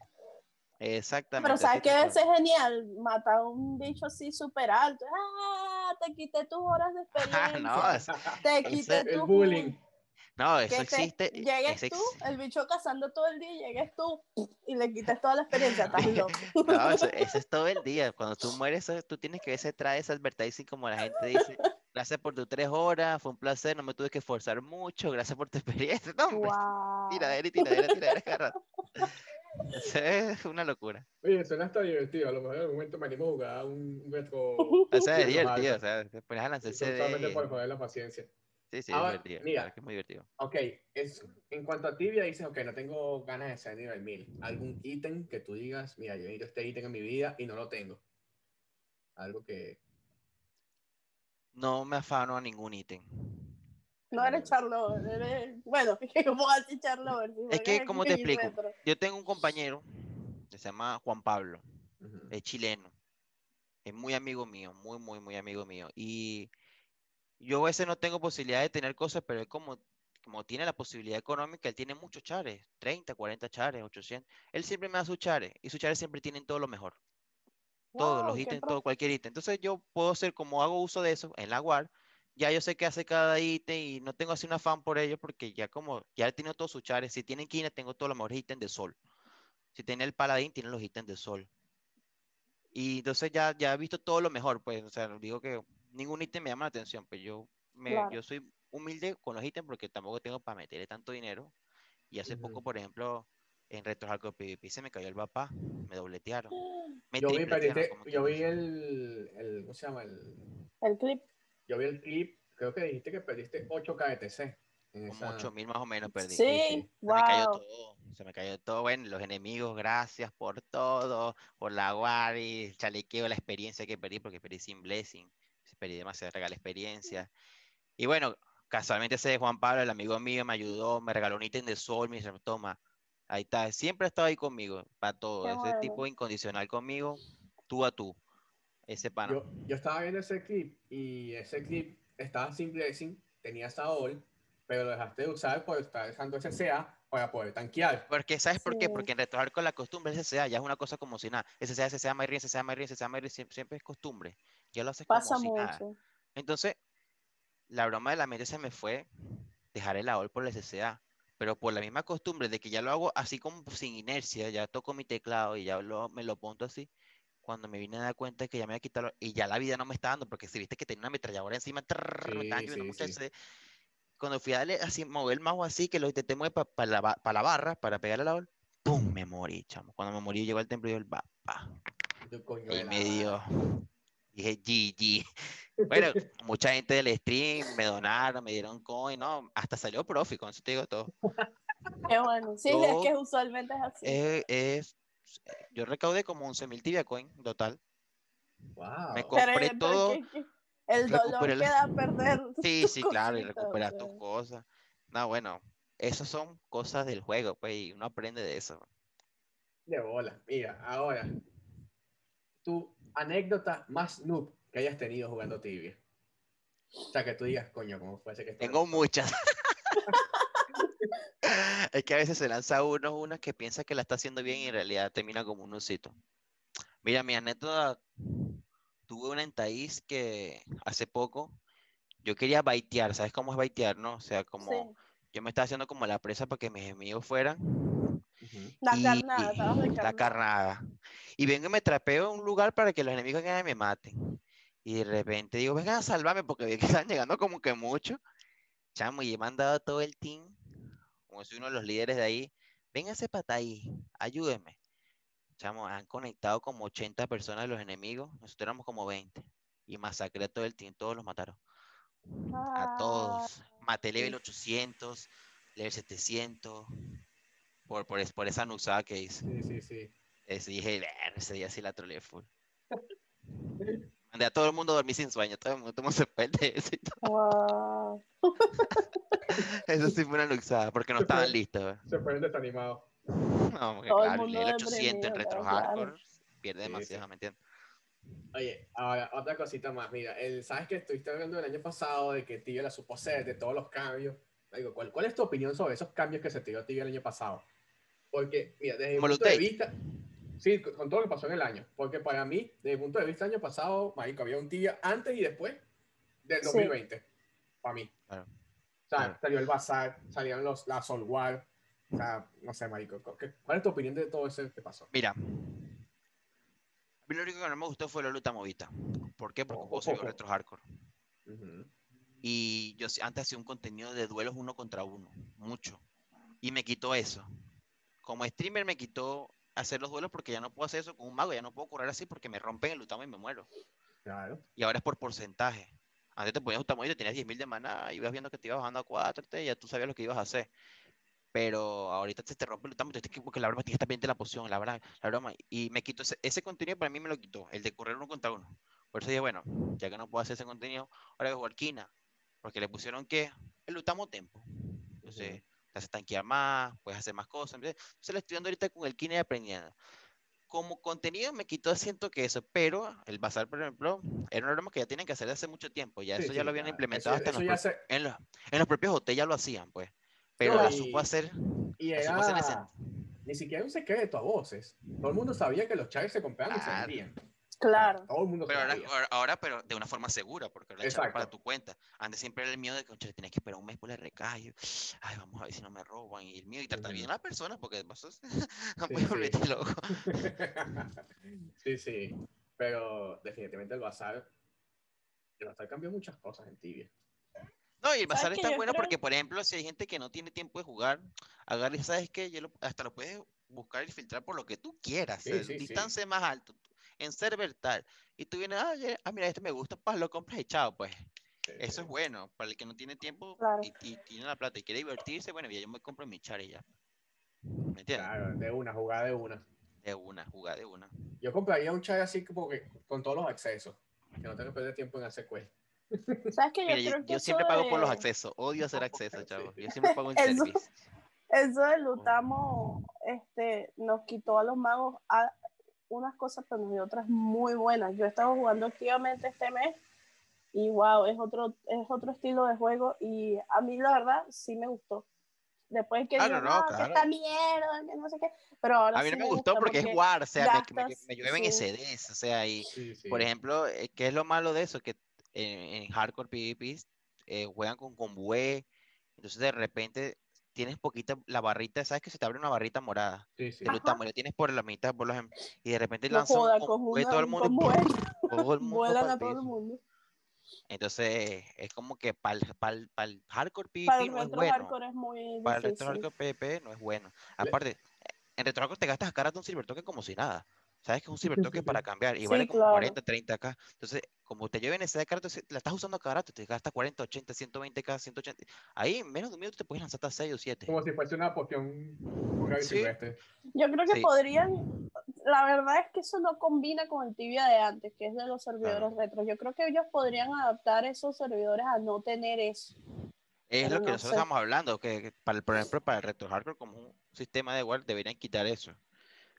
Exactamente. Pero ¿sabes debe ser genial? Matar a un bicho así súper alto. ¡Ah! Te quité tus horas de experiencia. no, es- te quité El tus bullying. No, eso te existe. llegues es tú, ex- el bicho cazando todo el día, y llegues tú y le quites toda la experiencia. Estás loco. No, eso, eso es todo el día. Cuando tú mueres, eso- tú tienes que ver ese trae ese advertising como la gente dice. Gracias por tus tres horas, fue un placer, no me tuve que esforzar mucho, gracias por tu experiencia. No, wow. tiradera y tiradera, tiradera. Eso es una locura. Oye, suena hasta divertido. A lo mejor en algún momento me animo a jugar un un retro. O sea, es divertido, o sea, te pones a lanzarse Solamente de... por joder la paciencia. Sí, sí, Ahora, es divertido. mira. es muy divertido. Ok, es, en cuanto a tibia, dices, ok, no tengo ganas de ser nivel 1000. ¿Algún ítem que tú digas, mira, yo necesito este ítem en mi vida y no lo tengo? Algo que... No me afano a ningún ítem. No eres Charlover, eres. Bueno, ¿cómo así Charlover? Si Es que, ¿cómo te explico? Yo tengo un compañero que se llama Juan Pablo. Es chileno. Es muy amigo mío, muy, muy, muy amigo mío. Y yo a veces no tengo posibilidad de tener cosas, pero es como, como tiene la posibilidad económica, él tiene muchos chares, 30, 40 chares, 800. Él siempre me da sus chares y sus chares siempre tienen todo lo mejor. Todos los ítems, todo, cualquier ítem. Entonces yo puedo ser como hago uso de eso en la WAR. Ya yo sé qué hace cada ítem y no tengo así un afán por ello porque ya como, ya he tenido todos sus chares. Si tienen Kina, tengo todos los mejores ítems de sol. Si tiene el paladín, tiene los ítems de sol. Y entonces ya, ya he visto todo lo mejor, pues, o sea, digo que ningún ítem me llama la atención, pues yo, me, Claro. yo soy humilde con los ítems porque tampoco tengo para meterle tanto dinero. Y hace poco, por ejemplo, en Retro Hardcore PvP se me cayó el papá, me dobletearon. Me Yo vi, yo vi el, el, ¿cómo se llama? El, El clip. yo vi el clip, creo que dijiste que perdiste 8 KTC. Como esa... 8000 más o menos perdí. Sí, sí. Se me cayó wow. todo, se me cayó todo. Bueno, los enemigos, gracias por todo, por la guardia, el chalequeo, la experiencia que perdí, porque perdí sin blessing, perdí demasiada regala experiencia. Y bueno, casualmente ese de Juan Pablo, el amigo mío, me ayudó, me regaló un ítem de sol, me dice, toma, ahí está, siempre ha estado ahí conmigo, para todo, Qué ese bueno. tipo incondicional conmigo, tú a tú, ese pana. Yo, yo estaba viendo ese clip y ese clip estaba sin blessing, tenía Saol, pero lo dejaste de usar por estar usando SCA para poder tanquear. Porque, ¿sabes por qué? Sí. Porque en retrojar con la costumbre SCA ya es una cosa como si nada. SCA, SCA, Mayrin, SCA, Mayrin, SCA, Mayrin, siempre, siempre es costumbre. Ya lo haces Pasa como si nada. mucho. Entonces, la broma de la mente se me fue dejar el AOL por el SCA. Pero por la misma costumbre de que ya lo hago así como sin inercia, ya toco mi teclado y ya lo, me lo pongo así. Cuando me vine a dar cuenta que ya me había quitado, y ya la vida no me está dando, porque si viste que tenía una ametralladora encima, trrr, me Sí, sí. Cuando fui a darle así, mover el mouse así, que lo intenté mover para la, pa la barra, para pegarle al AOL, ¡pum! Me morí, chamo. Cuando me morí, llegó al templo y yo el papá. Y la me dio. Dije GG. Bueno, mucha gente del stream me donaron, me dieron coin, no, hasta salió profi, con eso te digo todo. Qué bueno. Sí, Yo- es que usualmente es así. Eh, es- yo recaudé como 11.000 tibia coin total. Wow. Me compré pero todo. que- que el dolor recuperé la- que da perder. Sí, sí, claro, y o tus sea. cosas. No, bueno, esas son cosas del juego, pues, y uno aprende de eso. De bola. Mira, ahora, tu anécdota más noob que hayas tenido jugando tibia. O sea, que tú digas, coño, ¿cómo fue ese que Tengo muchas. es que a veces se lanza uno unas que piensa que la está haciendo bien y en realidad termina como un osito. Mira, mi anécdota, tuve una en Taís que hace poco yo quería baitear, ¿sabes cómo es baitear, no? O sea, como Sí. yo me estaba haciendo como la presa para que mis enemigos fueran La y- carnada, de la carnada. Y vengo y me trapeo a un lugar para que los enemigos me maten. Y de repente digo, vengan a salvarme porque vi que están llegando como que mucho. Chamo, y he mandado a todo el team, como soy uno de los líderes de ahí, vénganse para ahí, ayúdenme. Chamo, han conectado como 80 personas de los enemigos, nosotros éramos como 20. Y masacré a todo el team, todos los mataron. A todos. Maté level 800, level 700, por, por, es- por esa nusada que hice. Sí, sí, sí. Ese dije, "Ver, ese día sí la troleé full. Mandé a todo el mundo a dormir sin sueño, todo el mundo, el fue de eso y todo. Wow. Eso sí fue una luxada, porque no Se estaban fue. listos. Se fueron desanimados. No, porque Todo el claro, mundo el 800 en retro claro. hardcore pierde Sí, demasiado, sí. ¿me entiendes? Oye, ahora otra cosita más. Mira, el, sabes que estuviste hablando del año pasado de que Tibia la supo hacer, de todos los cambios. Digo, ¿cuál, ¿Cuál es tu opinión sobre esos cambios que se tiró Tibia el año pasado? Porque, mira, desde mi punto de vista. Sí, con, todo lo que pasó en el año. Porque para mí, desde mi punto de vista, el año pasado, marico, había un Tibia antes y después del Sí. 2020. Para mí. Claro. O sea, Claro. salió el Bazar, salieron los, la Soul War. O sea, no sé, marico. ¿qué- ¿Cuál es tu opinión de todo eso que pasó? Mira, a mí lo único que no me gustó fue la luta movita. ¿Por qué? Porque Ojo, puedo seguir ojo. retro hardcore. Y yo sí- antes hacía un contenido de duelos uno contra uno, mucho. Y me quitó eso. Como streamer me quitó hacer los duelos porque ya no puedo hacer eso con un mago, ya no puedo correr así porque me rompen el lutamo y me muero. Claro. Y ahora es por porcentaje. Antes te ponías lutamo y tenías 10.000 de maná y ibas viendo que te ibas bajando a 4 y ya tú sabías lo que ibas a hacer. Pero ahorita se te rompe el lutamo, tienes que porque la broma tienes que pendiente de la poción, la broma, la broma. Y me quitó ese, ese contenido para mí me lo quitó, el de correr uno contra uno. Por eso dije, bueno, ya que no puedo hacer ese contenido, ahora voy a jugar Kina. Porque le pusieron que el lutamo tempo. Entonces, te hace tanquear más, puedes hacer más cosas. Entonces, le estoy dando ahorita con el Kina y aprendiendo. Como contenido me quitó, siento que eso, pero el bazar, por ejemplo, era una broma que ya tienen que hacer desde hace mucho tiempo. Ya Sí, eso sí, ya lo habían claro. implementado Eso- hasta eso en, los, se- en, los, en los propios hoteles ya lo hacían, pues. Pero No, la y- supo hacer. Y la supo hacer ese- era ni siquiera un secreto a voces. Todo el mundo sabía que los chaves se compraban y se Claro. vendían. Claro. Todo el mundo Pero ahora, sabía. ahora, ahora, pero de una forma segura, porque ahora la para tu cuenta. Antes siempre era el miedo de que, "Concha, tienes que esperar un mes por el recayo. Ay, vamos a ver si no me roban. Y el miedo, y tratar bien a las personas, porque no Sí, puedes sí. volverte loco. sí, sí. Pero definitivamente el bazar. El bazar cambió muchas cosas en tibia. No, y el bazar qué? es tan Yo bueno creo- porque, por ejemplo, si hay gente que no tiene tiempo de jugar, agarra y sabes que yo lo- hasta lo puedes buscar y filtrar por lo que tú quieras. Sí, el sí, sí. distance más alto, en server tal. Y tú vienes, ah, ya- ah, mira, este me gusta, pues lo compras y chao, pues. Sí, Eso sí. es bueno. Para el que no tiene tiempo Claro. y, y tiene la plata y quiere divertirse, bueno, ya yo me compro mi char y ya. ¿Me entiendes? Claro, de una, jugada de una. De una, jugar de una. Yo compraría un chai así como que con todos los accesos. Que no tengo que perder tiempo en hacer quest. ¿Sabes qué? Yo Mira, yo, creo que yo eso siempre pago por los accesos. Odio hacer accesos, Sí. chavo. Yo siempre pago en Eso- service. Eso de Lutamo este, nos quitó a los magos a unas cosas, pero nos dio otras muy buenas. Yo he estado jugando activamente este mes y wow, es otro, es otro estilo de juego y a mí la verdad sí me gustó. Después que Ah, digan, no, no, "No, que claro. esta mierda, que no sé qué, pero ahora A mí no sí me gustó gusta porque es War, o sea, me- me, gastas- me llueven sí. SDs, o sea, y Sí, sí. por ejemplo, eh, ¿qué es lo malo de eso? Que en, en hardcore PvP eh, juegan con convue, entonces de repente tienes poquita la barrita, ¿sabes que se te abre una barrita morada? Sí, sí. De Ajá. lutamo, la tienes por la mitad, por los em- y de repente No lanzan un joda, con convue, una- todo el mundo, con ¡pum! vuelan, todo el mundo vuelan pa'l a todo el piso. mundo. Entonces, es como que para el, hardcore PvP Para el no es retro bueno. hardcore es muy Para el retro hardcore PvP no es bueno. Aparte, en retro hardcore te gastas a cara de un silver token como si nada. Sabes que es un silver token para cambiar y Sí, vale como claro. 40, 30k. Entonces, como te lleven ese de entonces la estás usando a cada rato, te gastas 40, 80, 120k, 180. Ahí en menos de un minuto te puedes lanzar hasta 6 o 7. Como si fuese una poción Sí. Yo creo que Sí. podrían, la verdad es que eso no combina con el tibia de antes, que es de los servidores retro. Yo creo que ellos podrían adaptar esos servidores a no tener eso. Es pero lo que no nosotros sé. estamos hablando, que, que para el, por ejemplo, para el retro hardcore como un sistema de igual deberían quitar eso.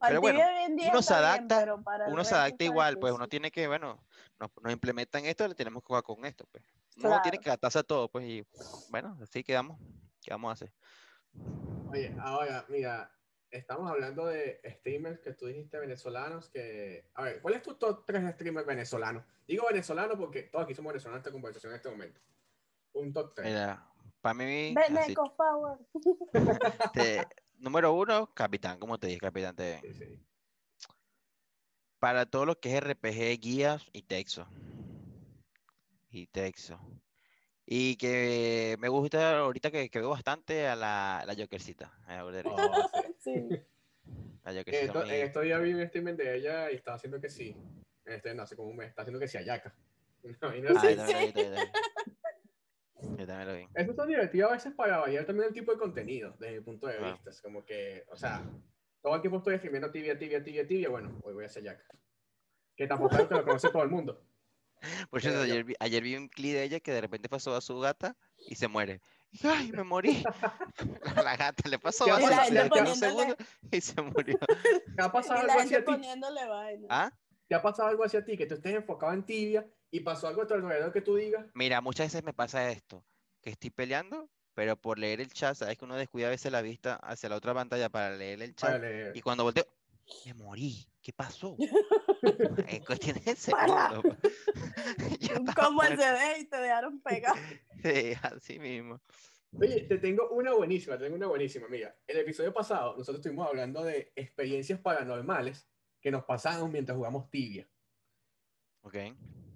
Pero bueno, uno se bien, adapta, pero para el Uno se adapta igual, pues uno tiene que, bueno, nos, nos implementan esto, le tenemos que jugar con esto, pues. Uno Claro. tiene que adaptarse a todo, pues, y bueno, así quedamos. ¿Qué vamos a hacer? Oye, ahora, mira, estamos hablando de streamers que tú dijiste venezolanos que... A ver, ¿cuál es tu top 3 de streamers venezolanos? Digo venezolano porque todos aquí somos venezolanos en esta conversación en este momento. Un top 3. Mira, para mí, así, Beneco Power. te- número uno, Capitán, como te dije, Capitán TV. Sí, sí. Para todo lo que es RPG, guías y texto. y Texo. Y que me gusta ahorita que, que veo bastante a la, la Jokercita. a la. Oh, sí. Sí. La En Jokercita esto- muy- estos días vi un de ella y estaba haciendo que sí. En este, no hace como un mes, está haciendo que sí a Yaka. Vaina Ah, lo vi, yo también lo vi. Eso son divertidos a veces para variar también el tipo de contenido, desde mi punto de Claro. vista. Es como que, o sea, todo el tiempo estoy escribiendo tibia, tibia, tibia, tibia. Bueno, hoy voy a hacer Yaka. Que tampoco es que lo conoce todo el mundo. Por cierto, ayer vi, ayer vi un clip de ella que de repente pasó a su gata y se muere. ¡Ay, me morí! La, la gata le pasó Y a un segundo y se murió. ¿Te ha pasado algo la así a gente ti? ¿Ah? ¿Te ha pasado algo así a ti? Que tú estés enfocado en tibia y pasó algo a tu alrededor que tú digas, Mira, muchas veces me pasa esto, que estoy peleando, pero por leer el chat, sabes que uno descuida a veces la vista hacia la otra pantalla para leer el chat. Y cuando volteo, me morí. ¿Qué pasó? En cuestiones de segundos. Como el. CD y te dejaron pegar. Sí, así mismo. Oye, te tengo una buenísima, te tengo una buenísima. Mira, el episodio pasado nosotros estuvimos hablando de experiencias paranormales que nos pasaron mientras jugamos tibia. Ok.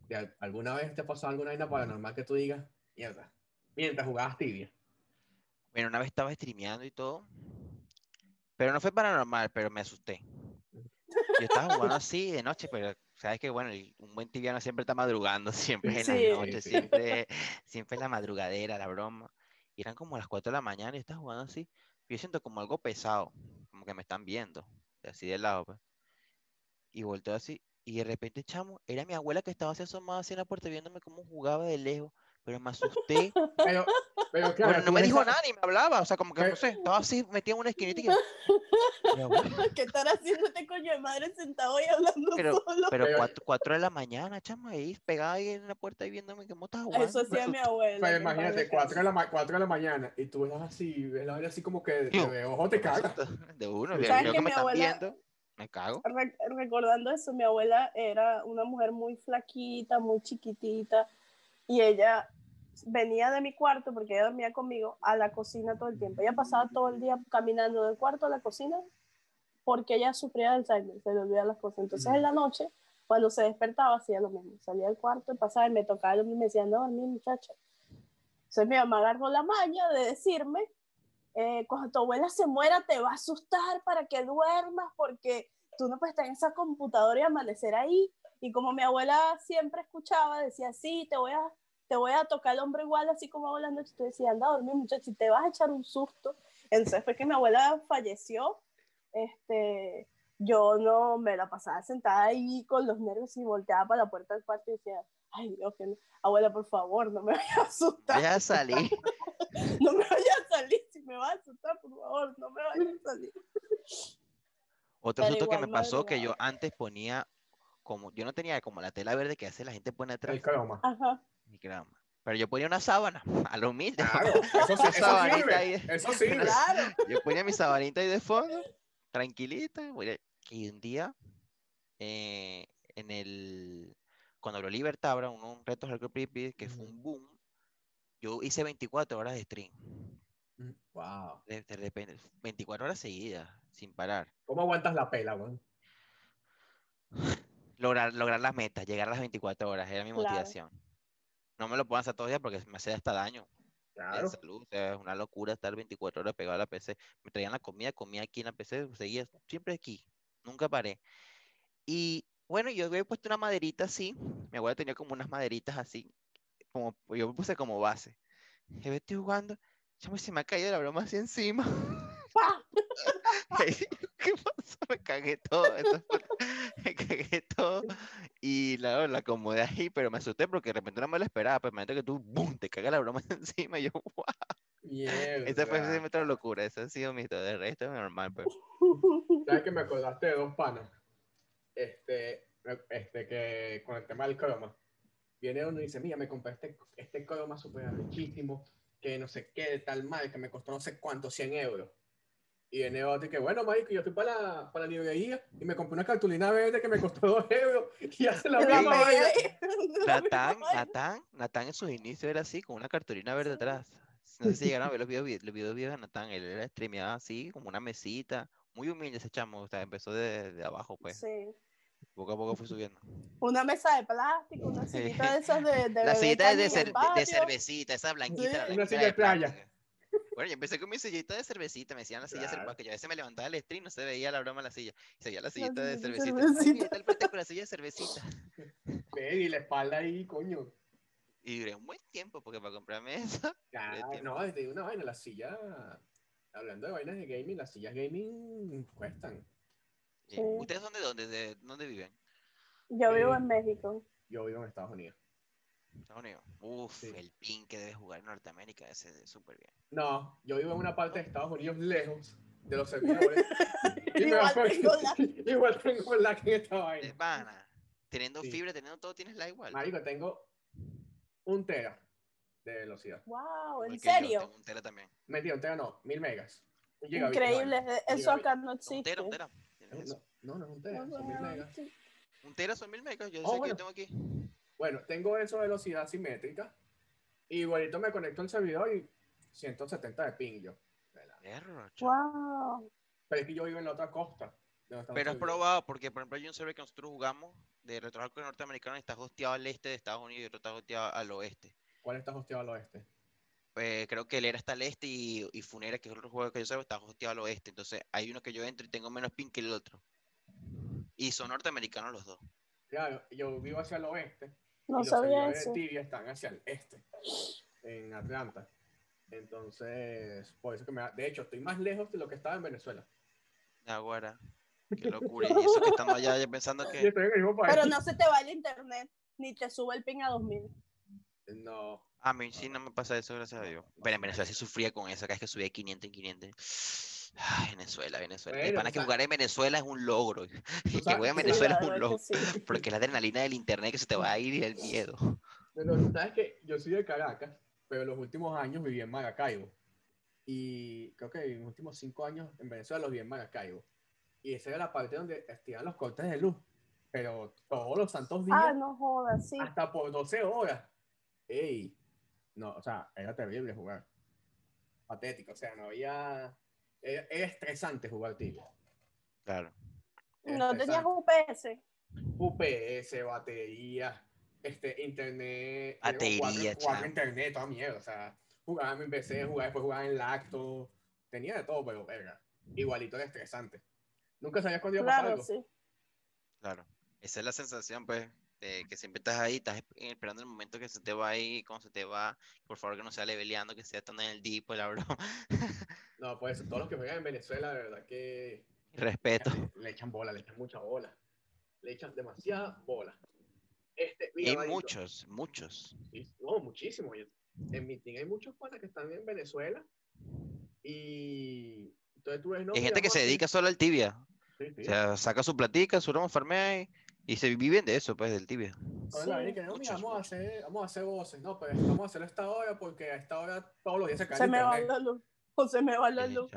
¿De al- ¿Alguna vez te pasado alguna vaina paranormal que tú digas, mierda, mientras jugabas tibia? Bueno, una vez estaba streameando y todo, pero no fue paranormal, pero me asusté. Yo estaba jugando así de noche, pero sabes que bueno, un buen tibiano siempre está madrugando, siempre en Sí. la noche, siempre, siempre la madrugadera, la broma. Y eran como las 4 de la mañana y estaba jugando así. Yo siento como algo pesado, como que me están viendo, así de lado, pues. Y volteo así, y de repente, chamo, era mi abuela que estaba así asomada así en la puerta viéndome cómo jugaba de lejos, pero me asusté. Pero, pero claro, Bueno, no me dijo esa- nada ni me hablaba, o sea, como que Pero- no sé, estaba así metido en una esquinita y ¿Qué estar haciendo este coño de madre sentado ahí hablando Pero- solo? pero Pero- cuatro, cuatro de la mañana, chamo, ahí pegada ahí en la puerta y viéndome cómo estás jugando. Eso hacía mi abuela. Pero imagínate, 4 de, la, ma- cuatro de la mañana y tú ves así, vaina así como que de, de ojo te cagas. De uno, ¿Sabes veo que que mi me están abuela- viendo, me cago. Re- recordando eso, mi abuela era una mujer muy flaquita, muy chiquitita, y ella venía de mi cuarto, porque ella dormía conmigo, a la cocina todo el tiempo. Ella pasaba todo el día caminando del cuarto a la cocina, porque ella sufría de Alzheimer, se le olvidaban las cosas. Entonces Mm. en la noche, cuando se despertaba, hacía lo mismo. Salía del cuarto, pasaba y me tocaba y me decía, no, dormir, muchacha. Entonces mi mamá agarró la maña de decirme, eh, cuando tu abuela se muera te va a asustar para que duermas porque tú no puedes estar en esa computadora y amanecer ahí. Y como mi abuela siempre escuchaba, decía, sí, te voy a, te voy a tocar el hombro igual, así como hago las noches. Tú decías, anda a dormir, muchacho, y te vas a echar un susto. Entonces fue que mi abuela falleció. Este, yo no me la pasaba sentada ahí con los nervios y volteaba para la puerta del cuarto y decía, ay Dios, que no. abuela, por favor, no me vayas a asustar Voy a salir. no me vayas a salir, si me vas a asustar, por favor, no me vayas a salir. Otro Pero susto que igual me pasó que yo antes ponía como, yo no tenía como la tela verde que hace la gente pone atrás. El croma. Ajá. ni crema. Pero yo ponía una sábana, a lo humilde. Claro, eso, sí- eso ahí. Eso sirve. Claro. Yo ponía mi sabanita ahí de fondo, tranquilita. Y un día, eh, en el, cuando abrió Libertabra, un, un reto Hardcore PvP, que fue un boom, yo hice 24 horas de stream. Wow. De, de repente, 24 horas seguidas, sin parar. ¿Cómo aguantas la pela, weón? Lograr, lograr las metas, llegar a las 24 horas, era mi Claro. motivación. No me lo puedo hacer todos los días porque me hace hasta daño. de Claro. salud, o sea, es una locura estar 24 horas pegado a la PC. Me traían la comida, comía aquí en la PC, seguía siempre aquí, nunca paré. Y bueno, yo había puesto una maderita así, mi abuela tenía como unas maderitas así, como yo me puse como base. Y yo estoy jugando, chamo, se me ha caído la broma así encima. ¿Qué pasó? Me cagué todo, me cagué todo. Y la, la acomodé ahí, pero me asusté porque de repente no me lo esperaba. Pues imagínate que tú, ¡bum! te caga la broma encima. Y yo, ¡guau! Esa fue otra locura. Esa ha sido mi historia. De resto, normal, pues. ¿Sabes que me acordaste de dos panas? Este, este que con el tema del croma. Viene uno y dice, mira, me compré este, este croma súper riquísimo, que no sé qué, de tal mal, que me costó no sé cuánto, 100 euros. Y viene otro y que, bueno, marico, yo fui para la, para la librería y me compré una cartulina verde que me costó 2 euros y hace la misma vaina. Natán. Natán, Natán en sus inicios era así, con una cartulina verde atrás. No sé si llegaron a ver los videos, los videos viejos de Natán. Él era streameaba así, como una mesita. Muy humilde ese chamo. O sea, empezó de, de abajo, pues. Sí. Poco a poco fui subiendo. Una mesa de plástico, una sillita de esas de, de La sillita de, cer- el de cervecita, esa blanquita. Sí, una silla de playa. Bueno, yo empecé con mi sillita de cervecita, me decían la silla de Claro. cervecita, que yo a veces me levantaba del stream, no se veía la broma en la silla, y seguía la sillita de cervecita. cervecita. Ay, el con la silla de cervecita. Ven, y la espalda ahí, coño. Y duré un buen tiempo, porque para comprarme eso, no, desde una vaina, la silla. Hablando de vainas de gaming, las sillas gaming cuestan. Sí. Sí. ¿Ustedes son de dónde? ¿De dónde viven? Yo vivo Sí. en México. Yo vivo en Estados Unidos. Estados Unidos. Uf, Sí. el pin que debe jugar en Norteamérica, ese es súper bien. No, yo vivo en una parte de Estados Unidos lejos de los servidores. Y Igual tengo la- Igual tengo la que en esta vaina. pana, teniendo Sí. fibra, teniendo todo, tienes la igual. Marico, tengo un tera de velocidad. Wow, ¿en que yo, serio? tengo un tera también. Mentira, un tera no, mil megas. Increíble, no, eso acá no No, un existe. tera, un tera. No, no, no es un tera, No, son mil megas. sí. Un tera son mil megas, yo Oh, sé que bueno. yo tengo aquí. Bueno, tengo eso de velocidad simétrica. Y igualito me conecto al servidor y 170 de ping yo. Wow. Pero es que yo vivo en la otra costa. Pero has probado, porque por ejemplo hay un server que nosotros jugamos de retroarco norteamericano y está hosteado al este de Estados Unidos y otro está hosteado al oeste. ¿Cuál está hosteado al oeste? Pues creo que el era está al este y, y Funera, que es otro juego que yo sé, está hosteado al oeste. Entonces hay uno que yo entro y tengo menos ping que el otro. Y son norteamericanos los dos. Claro, yo vivo hacia el oeste. No y los sabía eso. de Tibia están hacia el este, en Atlanta. Entonces, por eso que me da- De hecho, estoy más lejos de lo que estaba en Venezuela. Naguará. Qué locura. Y eso que estando allá ya pensando que. Pero no se te va el internet, ni te sube el ping a 2000. No. A mí sí no me pasa eso, gracias a Dios. Pero en Venezuela sí sufría con eso, cada vez que subía 500 en 500. Ay, Venezuela, Venezuela. Bueno, pana o que jugar en Venezuela es un logro. Que sabes- juegue en sí, Venezuela la es un logro. que sí. Porque la adrenalina del internet que se te va a ir y el miedo. Pero tú sabes que yo soy de Caracas, pero los últimos años viví en Maracaibo. Y creo que en los últimos cinco años en Venezuela los viví en Maracaibo. Y esa era la parte donde estiran los cortes de luz. Pero todos los santos días, Ah, no jodas, sí. hasta por 12 horas. ¡Ey! No, o sea, era terrible jugar. Patético, o sea, no había. Era, era estresante jugar tibia. Claro. Era No tenías. UPS. UPS, batería, este, internet. Batería, jugaba chamo. internet, toda mierda. O sea, jugaba en PC, jugaba, después jugaba en lacto. Tenía de todo, pero verga. Igualito era estresante. Nunca sabías cuándo iba a pasar Claro, algo. sí. Claro. Esa es la sensación, pues, de que siempre estás ahí, estás esp- esperando el momento que se te va ahí, cuando se te va, por favor que no sea leveleando, que sea estando en el deep, la broma. No, pues todos los que juegan en Venezuela, de verdad que Respeto. le, le echan bola, le echan mucha bola. Le echan demasiada bola. Este, mira, hay muchos, muchos. no, muchísimo. Yo- En mi team hay muchos panas que están en Venezuela y entonces tú ves, no, Hay gente que se dedica solo al tibia. Sí, sí. O sea, saca su platica, su broma, farmea y, y se viven de eso, pues, del tibia. La que, no, mira, vamos a hacer, vamos a hacer voces, no, pero vamos a hacerlo a esta hora porque a esta hora todos los días se cae Se el me va la luz. O se me va la luz.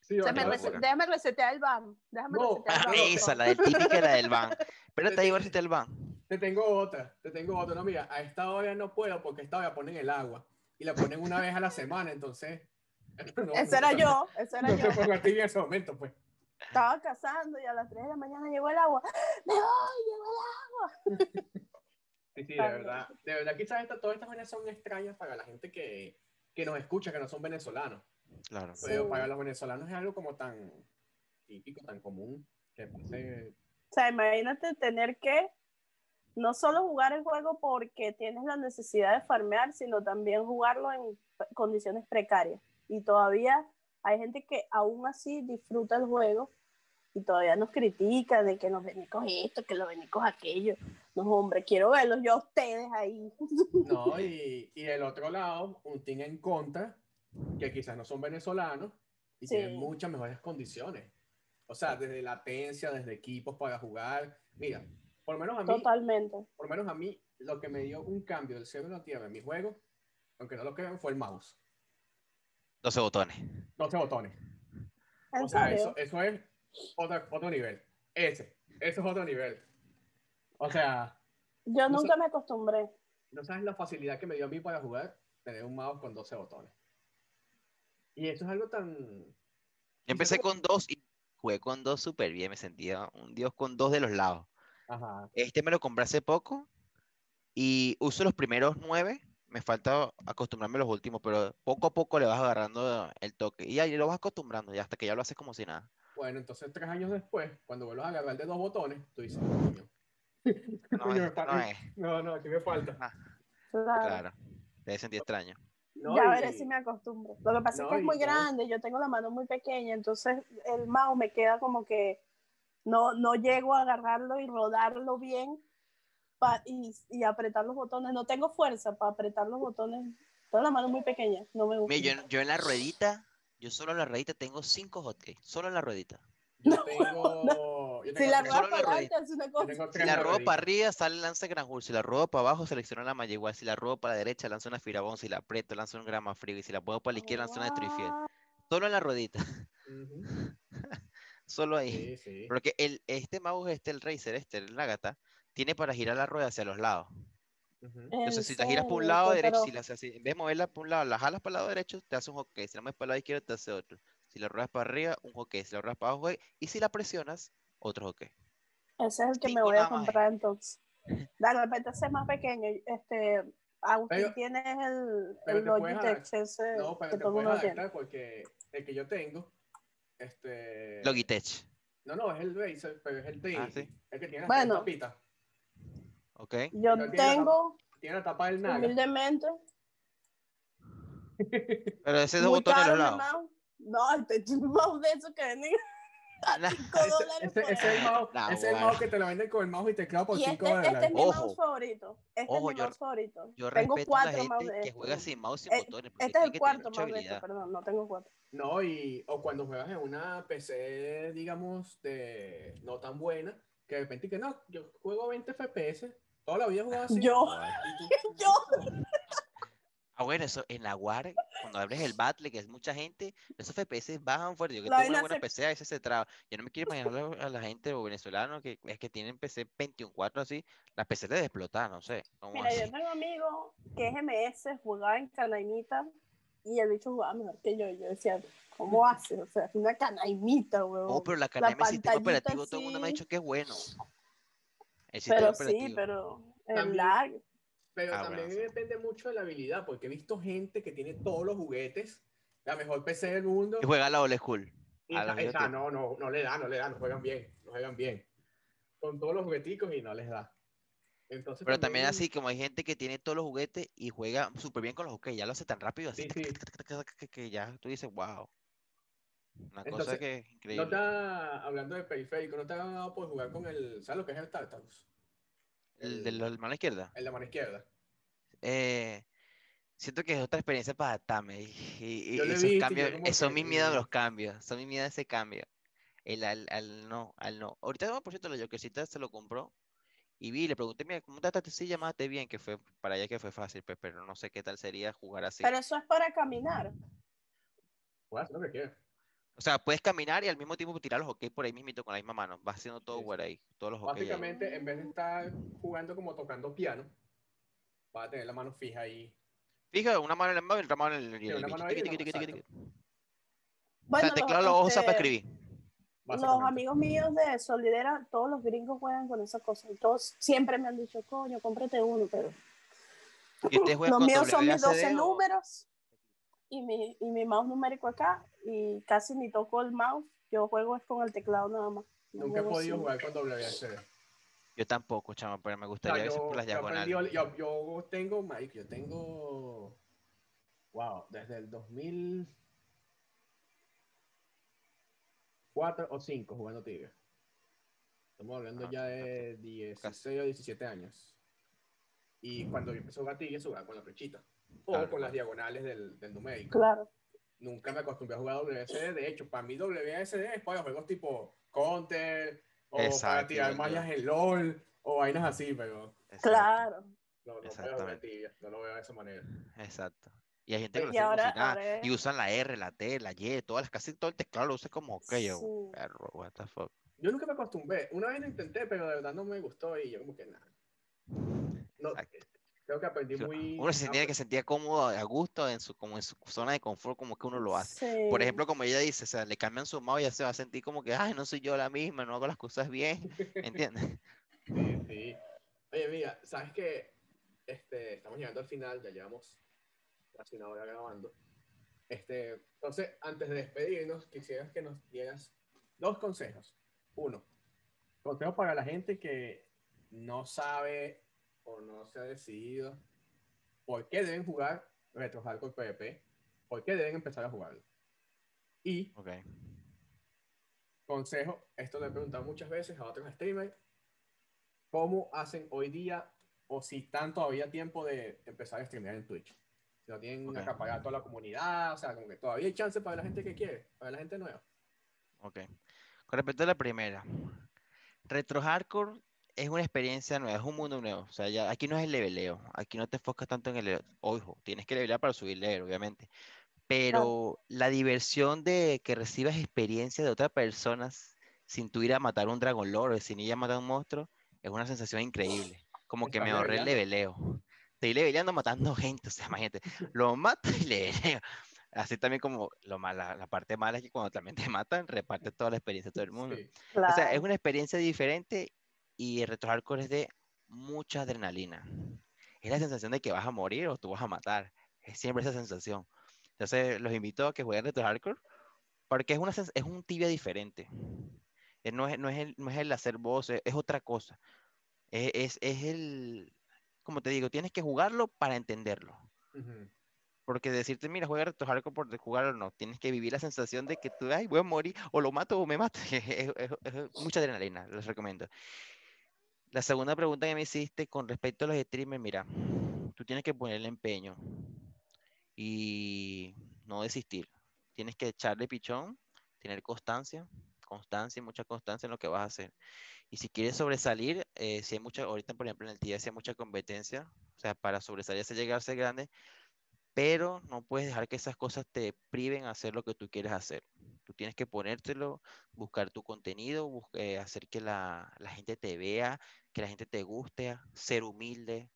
Sí, Se me rese- déjame resetear el BAM. Déjame No, resetear el BAM. Esa, la del típica la del van. Espérate ahí, a ver si te el van. Te tengo otra, te tengo otra. No, mira, a esta hora no puedo porque a esta hora ponen el agua y la ponen una vez a la semana, entonces. no, Ese no era yo, ese era No yo. te pongo a ti en ese momento, pues. Estaba cazando y a las 3 de la mañana llegó el agua. ¡Me voy! Llegó el agua. Sí, sí, de También. verdad. De verdad, quizás esta- todas estas vainas son extrañas para la gente que, que nos escucha, que no son venezolanos. Claro. Pero Sí. para los venezolanos es algo como tan típico, tan común, que pase. O sea, imagínate tener que no solo jugar el juego porque tienes la necesidad de farmear, sino también jugarlo en condiciones precarias. Y todavía hay gente que aún así disfruta el juego y todavía nos critica de que los venecos esto, que los venecos aquello. No, hombre, quiero verlos yo a ustedes ahí. No, y, y del otro lado, un team en contra, que quizás no son venezolanos y Sí. tienen muchas mejores condiciones. O sea, desde latencia, desde equipos para jugar. Mira, por lo menos a mí, Totalmente. por lo menos a mí, lo que me dio un cambio del cielo a la tierra en mi juego, aunque no lo crean, fue el mouse. 12 botones. 12 botones. ¿En O sea, eso, eso es otro, otro nivel. Ese, eso es otro nivel. O sea, Yo no nunca me acostumbré. no sabes la facilidad que me dio a mí para jugar tener un mouse con 12 botones. Y eso es algo tan... Yo empecé con dos y jugué con dos súper bien, me sentía un dios con dos de los lados. Ajá. Este me lo compré hace poco y uso los primeros nueve. Me falta acostumbrarme a los últimos, pero poco a poco le vas agarrando el toque. Y ahí lo vas acostumbrando, ya hasta que ya lo haces como si nada. Bueno, entonces tres años después, cuando vuelvas a agarrar de dos botones, tú dices, coño. No, Coño, esto no es. no, no, aquí me falta. Claro. Claro, debe sentir extraño. No, ya veré si me acostumbro. Lo que pasa No, es que es muy grande, yo tengo la mano muy pequeña, entonces el mouse me queda como que no, no llego a agarrarlo y rodarlo bien pa- y, y apretar los botones. No tengo fuerza para apretar los botones. Tengo la mano muy pequeña, no me gusta. Mira, yo, yo en la ruedita, yo solo en la ruedita tengo cinco hotkeys, solo en la ruedita. Yo tengo. yo Si la rueda la para adelante una cosa. Si la arriba, sale lanza Granjul. Si la ruedo para abajo, selecciona la malla igual. Si la ruedo para la derecha, lanza una Firabón. Si la aprieto, lanza un grama frío. Y si la puedo para la izquierda, lanza una Trifiel. Ah, Solo en la ruedita, solo ahí. Sí, sí. Porque el, este mouse, este, el Razer, este, el Nagata, tiene para girar la rueda hacia los lados. Entonces, ¿en si la giras por un lado Pues, derecho, si la haces así, en vez de moverla por un lado, la jalas para el lado derecho, te hace un hockey. Si la mueves para el lado izquierdo, te hace otro. Si la ruedas para arriba, un hockey. Si la ruedas para abajo, hockey. Y si la presionas, otro hockey. Ese es el que me voy a nada más, comprar entonces. De repente ese es más pequeño. Este, Agustín Pero- tiene el, pero el te puedes Logitech ese No, pero que te todo el puedes mundo tiene. adaptar porque el que yo tengo, este. Logitech. No, no, es el Razer, pero es el de. Ah, sí. El que tiene Bueno. ¿Ok? Yo tengo, Tiene la tapa del naga. humildemente, Pero ese dos muy botones a caro los lados. No, este un mouse de esos que venden a Nah, 5 Ese, dólares ese- por ese es el mouse, Nah, ese es el bueno. mouse que te lo venden con el mouse y teclado por Y 5 este, este es dólares. mi Ojo. mouse favorito. Este Ojo, es mi yo- mouse favorito. Yo tengo cuatro mouse de que juega sin mouse y Eh, botones. Este es el cuarto mouse de habilidad. perdón, no tengo cuatro. No, y o cuando juegas en una PC, digamos, de no tan buena, que de repente que no, yo juego 20 FPS, toda la vida he jugado así. Yo, yo. Ah, bueno, eso en la WAR, cuando abres el Battle, que es mucha gente, esos FPS bajan fuerte. Yo que tengo una buena se- PC, a veces se traba. Yo no me quiero imaginar a- a la gente o venezolanos que es que tienen PC 21.4 así, las PC de explotar, no sé. ¿cómo Mira, así? yo tengo un amigo que es MS, jugaba en Canaimita y el bicho jugaba mejor que yo. Yo decía, ¿cómo hace? O sea, es una Canaimita, weón. Oh, pero la Canaima sistema pantallita operativo, todo el mundo me ha dicho que es bueno. El sistema Pero sí, operativo. pero el También- lag. Pero Ah, también bueno, sí. depende mucho de la habilidad, porque he visto gente que tiene todos los juguetes, la mejor PC del mundo. Y juega a la old school. Y a viejos esa, no, no, no le da, no le da, no juegan bien, no juegan bien. Con todos los jugueticos y no les da. Entonces, Pero también así, como hay gente que tiene todos los juguetes y juega súper bien con los juguetes, ya lo hace tan rápido así, Sí, sí. que ya tú dices, wow. Una cosa que es No increíble. te ha- hablando de periférico, no te ha dado por jugar con el, ¿sabes lo que es el Tartarus? El de la mano izquierda. El de mano izquierda. eh, siento que es otra experiencia para adaptarme. Y, y- y esos y cambios, eh, son que, mis miedos mm. los cambios. Son mis miedos ese cambio. El al, al no, al no. Ahorita, por cierto, la Jokercita se lo compró. Y vi, le pregunté, mira, ¿cómo está esta silla? Máte bien, que fue para ella que fue fácil, pues, pero no sé qué tal sería jugar así. Pero eso es para caminar. Hacer lo que quieras. O sea, puedes caminar y al mismo tiempo tirar los hockey por ahí mismito con la misma mano. Vas haciendo todo por sí. ahí, todos los hockey ahí. Básicamente, en vez de estar jugando como tocando piano, vas a tener la mano fija ahí. Fija, una mano en el mouse y otra mano en el, Sí, una mano ahí Tiqui, tiqui, mano- tiqui. O sea, teclado los, para este, escribir. Los amigos míos de Solidera, todos los gringos juegan con esas cosas. Y todos siempre me han dicho, coño, cómprate uno, pero Y los con míos son mis 12 WASD o- números y mi, y mi mouse numérico acá y casi ni toco el mouse. Yo juego es con el teclado nada más. No Nunca he podido sin- jugar con WSD. Yo tampoco, chama, pero me gustaría ver yo, por las yo aprendí- diagonales. yo, yo tengo, Mike, yo tengo, wow, desde el 2004 o 5 jugando Tigre. Estamos hablando Ah, ya de 16 o 17 años. Y cuando yo empecé a jugar Tigre, jugaba con la flechita. O Claro, con las diagonales del, del numérico. Claro. Nunca me acostumbré a jugar WSD. De hecho, para mí WSD es para juegos tipo Counter o para Exacto, tirar igual yo. mallas en LOL o vainas así, pero Exacto, Claro. no, no tibia, no lo veo de esa manera. Exacto. Y hay gente que lo Y ahora, ahora Y usan la R, la T, la Y, todas las, casi todo el teclado lo usa como, ok, yo, Sí. perro, what the fuck. Yo nunca me acostumbré. Una vez lo intenté, pero de verdad no me gustó y yo como que nada. No. Creo que aprendí muy... Uno se sentía que sentía cómodo, a gusto, en su, como en su zona de confort, como que uno lo hace. Por ejemplo, como ella dice, o sea, le cambian su modo y ya se va a sentir como que, ay, no soy yo la misma, no hago las cosas bien, ¿entiendes? sí, sí. Oye, mira, ¿sabes qué? Este, estamos llegando al final, ya llevamos casi una hora grabando. Este, entonces, antes de despedirnos, quisiera que nos dieras dos consejos. Uno, consejo para la gente que no sabe o no se ha decidido por qué deben jugar Retro Hardcore PvP, por qué deben empezar a jugarlo. Y, okay. consejo, esto lo he preguntado muchas veces a otros streamers, ¿cómo hacen hoy día o si están todavía tiempo de empezar a streamear en Twitch? Si no tienen okay. acaparar toda la comunidad, o sea, como que todavía hay chance para la gente que quiere, para la gente nueva. Ok. Con respecto a la primera, Retro Hardcore es una experiencia nueva, es un mundo nuevo. O sea, ya, aquí no es el leveleo, aquí no te enfocas tanto en el Ojo, tienes que levelear para subir level, obviamente. Pero la diversión de que recibas experiencia de otras personas sin tú ir a matar un Dragon Lord sin ir a matar un monstruo, es una sensación increíble. Como que me ahorré el leveleo. Estoy leveleando matando gente, o sea, imagínate, lo mato y leveleo. Así también como lo mala, la parte mala es que cuando también te matan, reparte toda la experiencia de todo el mundo. Sí. Claro. O sea, es una experiencia diferente y el retro hardcore es de mucha adrenalina. Es la sensación de que vas a morir o tú vas a matar. Es siempre esa sensación. Entonces, los invito a que jueguen retro hardcore porque es, una, es un tibia diferente. No es, no, es el, no es el hacer voces, es otra cosa. Es, es, es, el, como te digo, tienes que jugarlo para entenderlo. Uh -huh. Porque decirte, mira, juega retro hardcore por jugarlo, no. Tienes que vivir la sensación de que tú, ay, voy a morir, o lo mato o me mato. es, mucha adrenalina, les recomiendo. La segunda pregunta que me hiciste con respecto a los streamers, mira, tú tienes que ponerle empeño y no desistir. Tienes que echarle pichón, tener constancia, constancia y mucha constancia en lo que vas a hacer. Y si quieres sobresalir, eh, si hay mucha, ahorita por ejemplo en el TIA, si hay mucha competencia, o sea, para sobresalir, se llegar a ser grande, pero no puedes dejar que esas cosas te priven a hacer lo que tú quieres hacer. Tú tienes que ponértelo, buscar tu contenido, buscar, eh, hacer que la, la, gente te vea, que la gente te guste, ser humilde.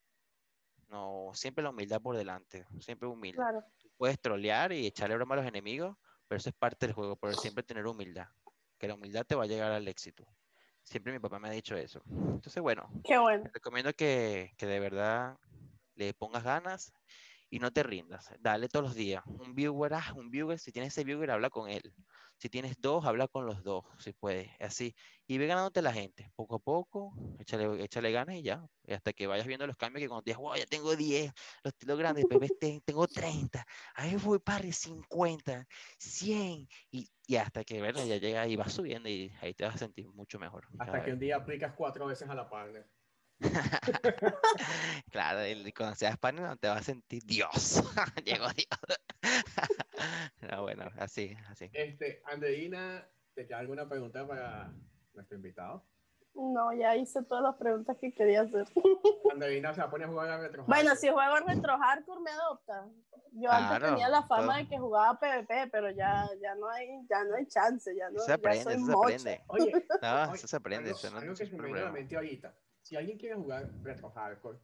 No, siempre la humildad por delante, siempre humilde. Claro. Tú puedes trolear y echarle broma a los enemigos, pero eso es parte del juego, pero siempre tener humildad, que la humildad te va a llegar al éxito. Siempre mi papá me ha dicho eso. Entonces, bueno, Qué bueno. te recomiendo que, que de verdad le pongas ganas y no te rindas. Dale todos los días. Un viewer, ah, un viewer, si tienes ese viewer, habla con él. Si tienes dos, habla con los dos, si puedes. Así. Y ve ganándote la gente. Poco a poco, échale, échale ganas y ya. Y hasta que vayas viendo los cambios que cuando digas, wow, ya tengo 10, los tiros grandes, bebés tengo 30, ahí voy para 50, 100. Y, y hasta que, bueno, ya llega y vas subiendo y ahí te vas a sentir mucho mejor. Hasta que un día aplicas cuatro veces a la partner. claro, y cuando seas partner te vas a sentir Dios. Llegó Dios. no, bueno, así, así. Este, Andreina, ¿te queda alguna pregunta para nuestro invitado? No, ya hice todas las preguntas que quería hacer. Andreina se va a poner a jugar a retro Bueno, si juego retro hardcore me adopta. Yo antes tenía la fama todo. de que jugaba PvP, pero ya, ya no hay, ya no hay chance, ya no. Eso se aprende, ya soy eso se aprende. Oye, no, oye, eso se aprende. algo, eso no algo que se me viene a la problema. mente ahorita. Si alguien quiere jugar retro hardcore,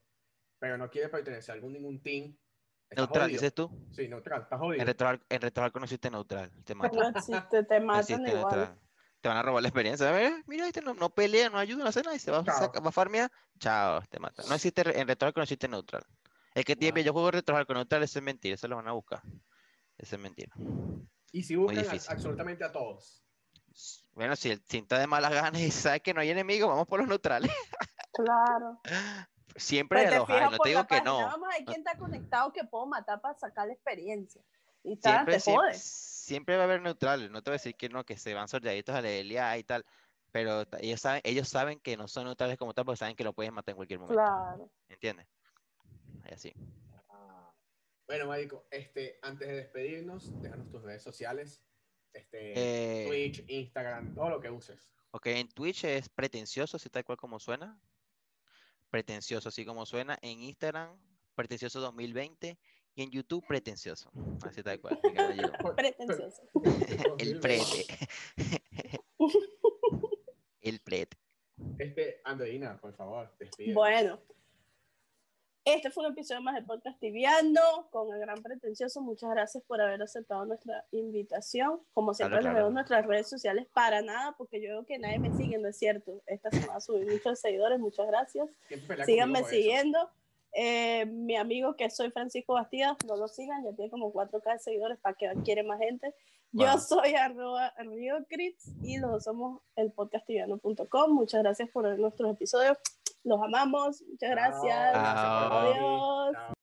pero no quiere pertenecer a algún ningún team, Neutral, jodido. dices tú. Sí, neutral, está jodido. En retro, en retro hardcore no existe neutral. Te No matan. existe, te No matan existe igual. neutral. Te van a robar la experiencia. A ver, mira, este no, no pelea, no ayuda, no hace nada y se va, a Chao. saca- va a farmear. Chao, te mata. No existe, en retro hardcore no existe neutral. El que tiene, Wow. yo juego retro hardcore neutral, eso es mentira, eso lo van a buscar. Eso es mentira. Y si buscan a- absolutamente a todos. Bueno, si el está de malas ganas y sabe que no hay enemigo, vamos por los neutrales. Claro. Siempre Pues de fijas no te digo que página, no. Vamos a ver quién está conectado que puedo matar para sacar la experiencia. Y tal, Siempre, te siempre, siempre va a haber neutrales. No te voy a decir que no, que se van sorteaditos a la LA y tal. Pero ellos saben, ellos saben que no son neutrales como tal porque saben que lo pueden matar en cualquier momento. Claro. ¿Entiendes? Así. Bueno, Marico, este, antes de despedirnos, déjanos tus redes sociales. Este, Eh, Twitch, Instagram, todo lo que uses. Ok, en Twitch es pretencioso, así tal cual como suena. Pretencioso, así como suena. En Instagram, pretencioso 2020. Y en YouTube, pretencioso. Así tal cual. Pretencioso. El prete. El prete. Este, Andreina, por favor, despide. Bueno. Este fue un episodio más de Podcast Tibiano con el gran pretencioso. Muchas gracias por haber aceptado nuestra invitación. Como siempre, les veo en nuestras redes sociales para nada, porque yo veo que nadie me sigue, no es cierto. Esta semana subí muchos seguidores, muchas gracias. Síganme siguiendo. Eh, mi amigo que soy Francisco Bastidas, no lo sigan, ya tiene como 4K de seguidores para que quiere más gente. Yo soy arroba Río y los somos el podcastiviano.com. Muchas gracias por ver nuestros episodios. Los amamos. Muchas gracias. Adiós.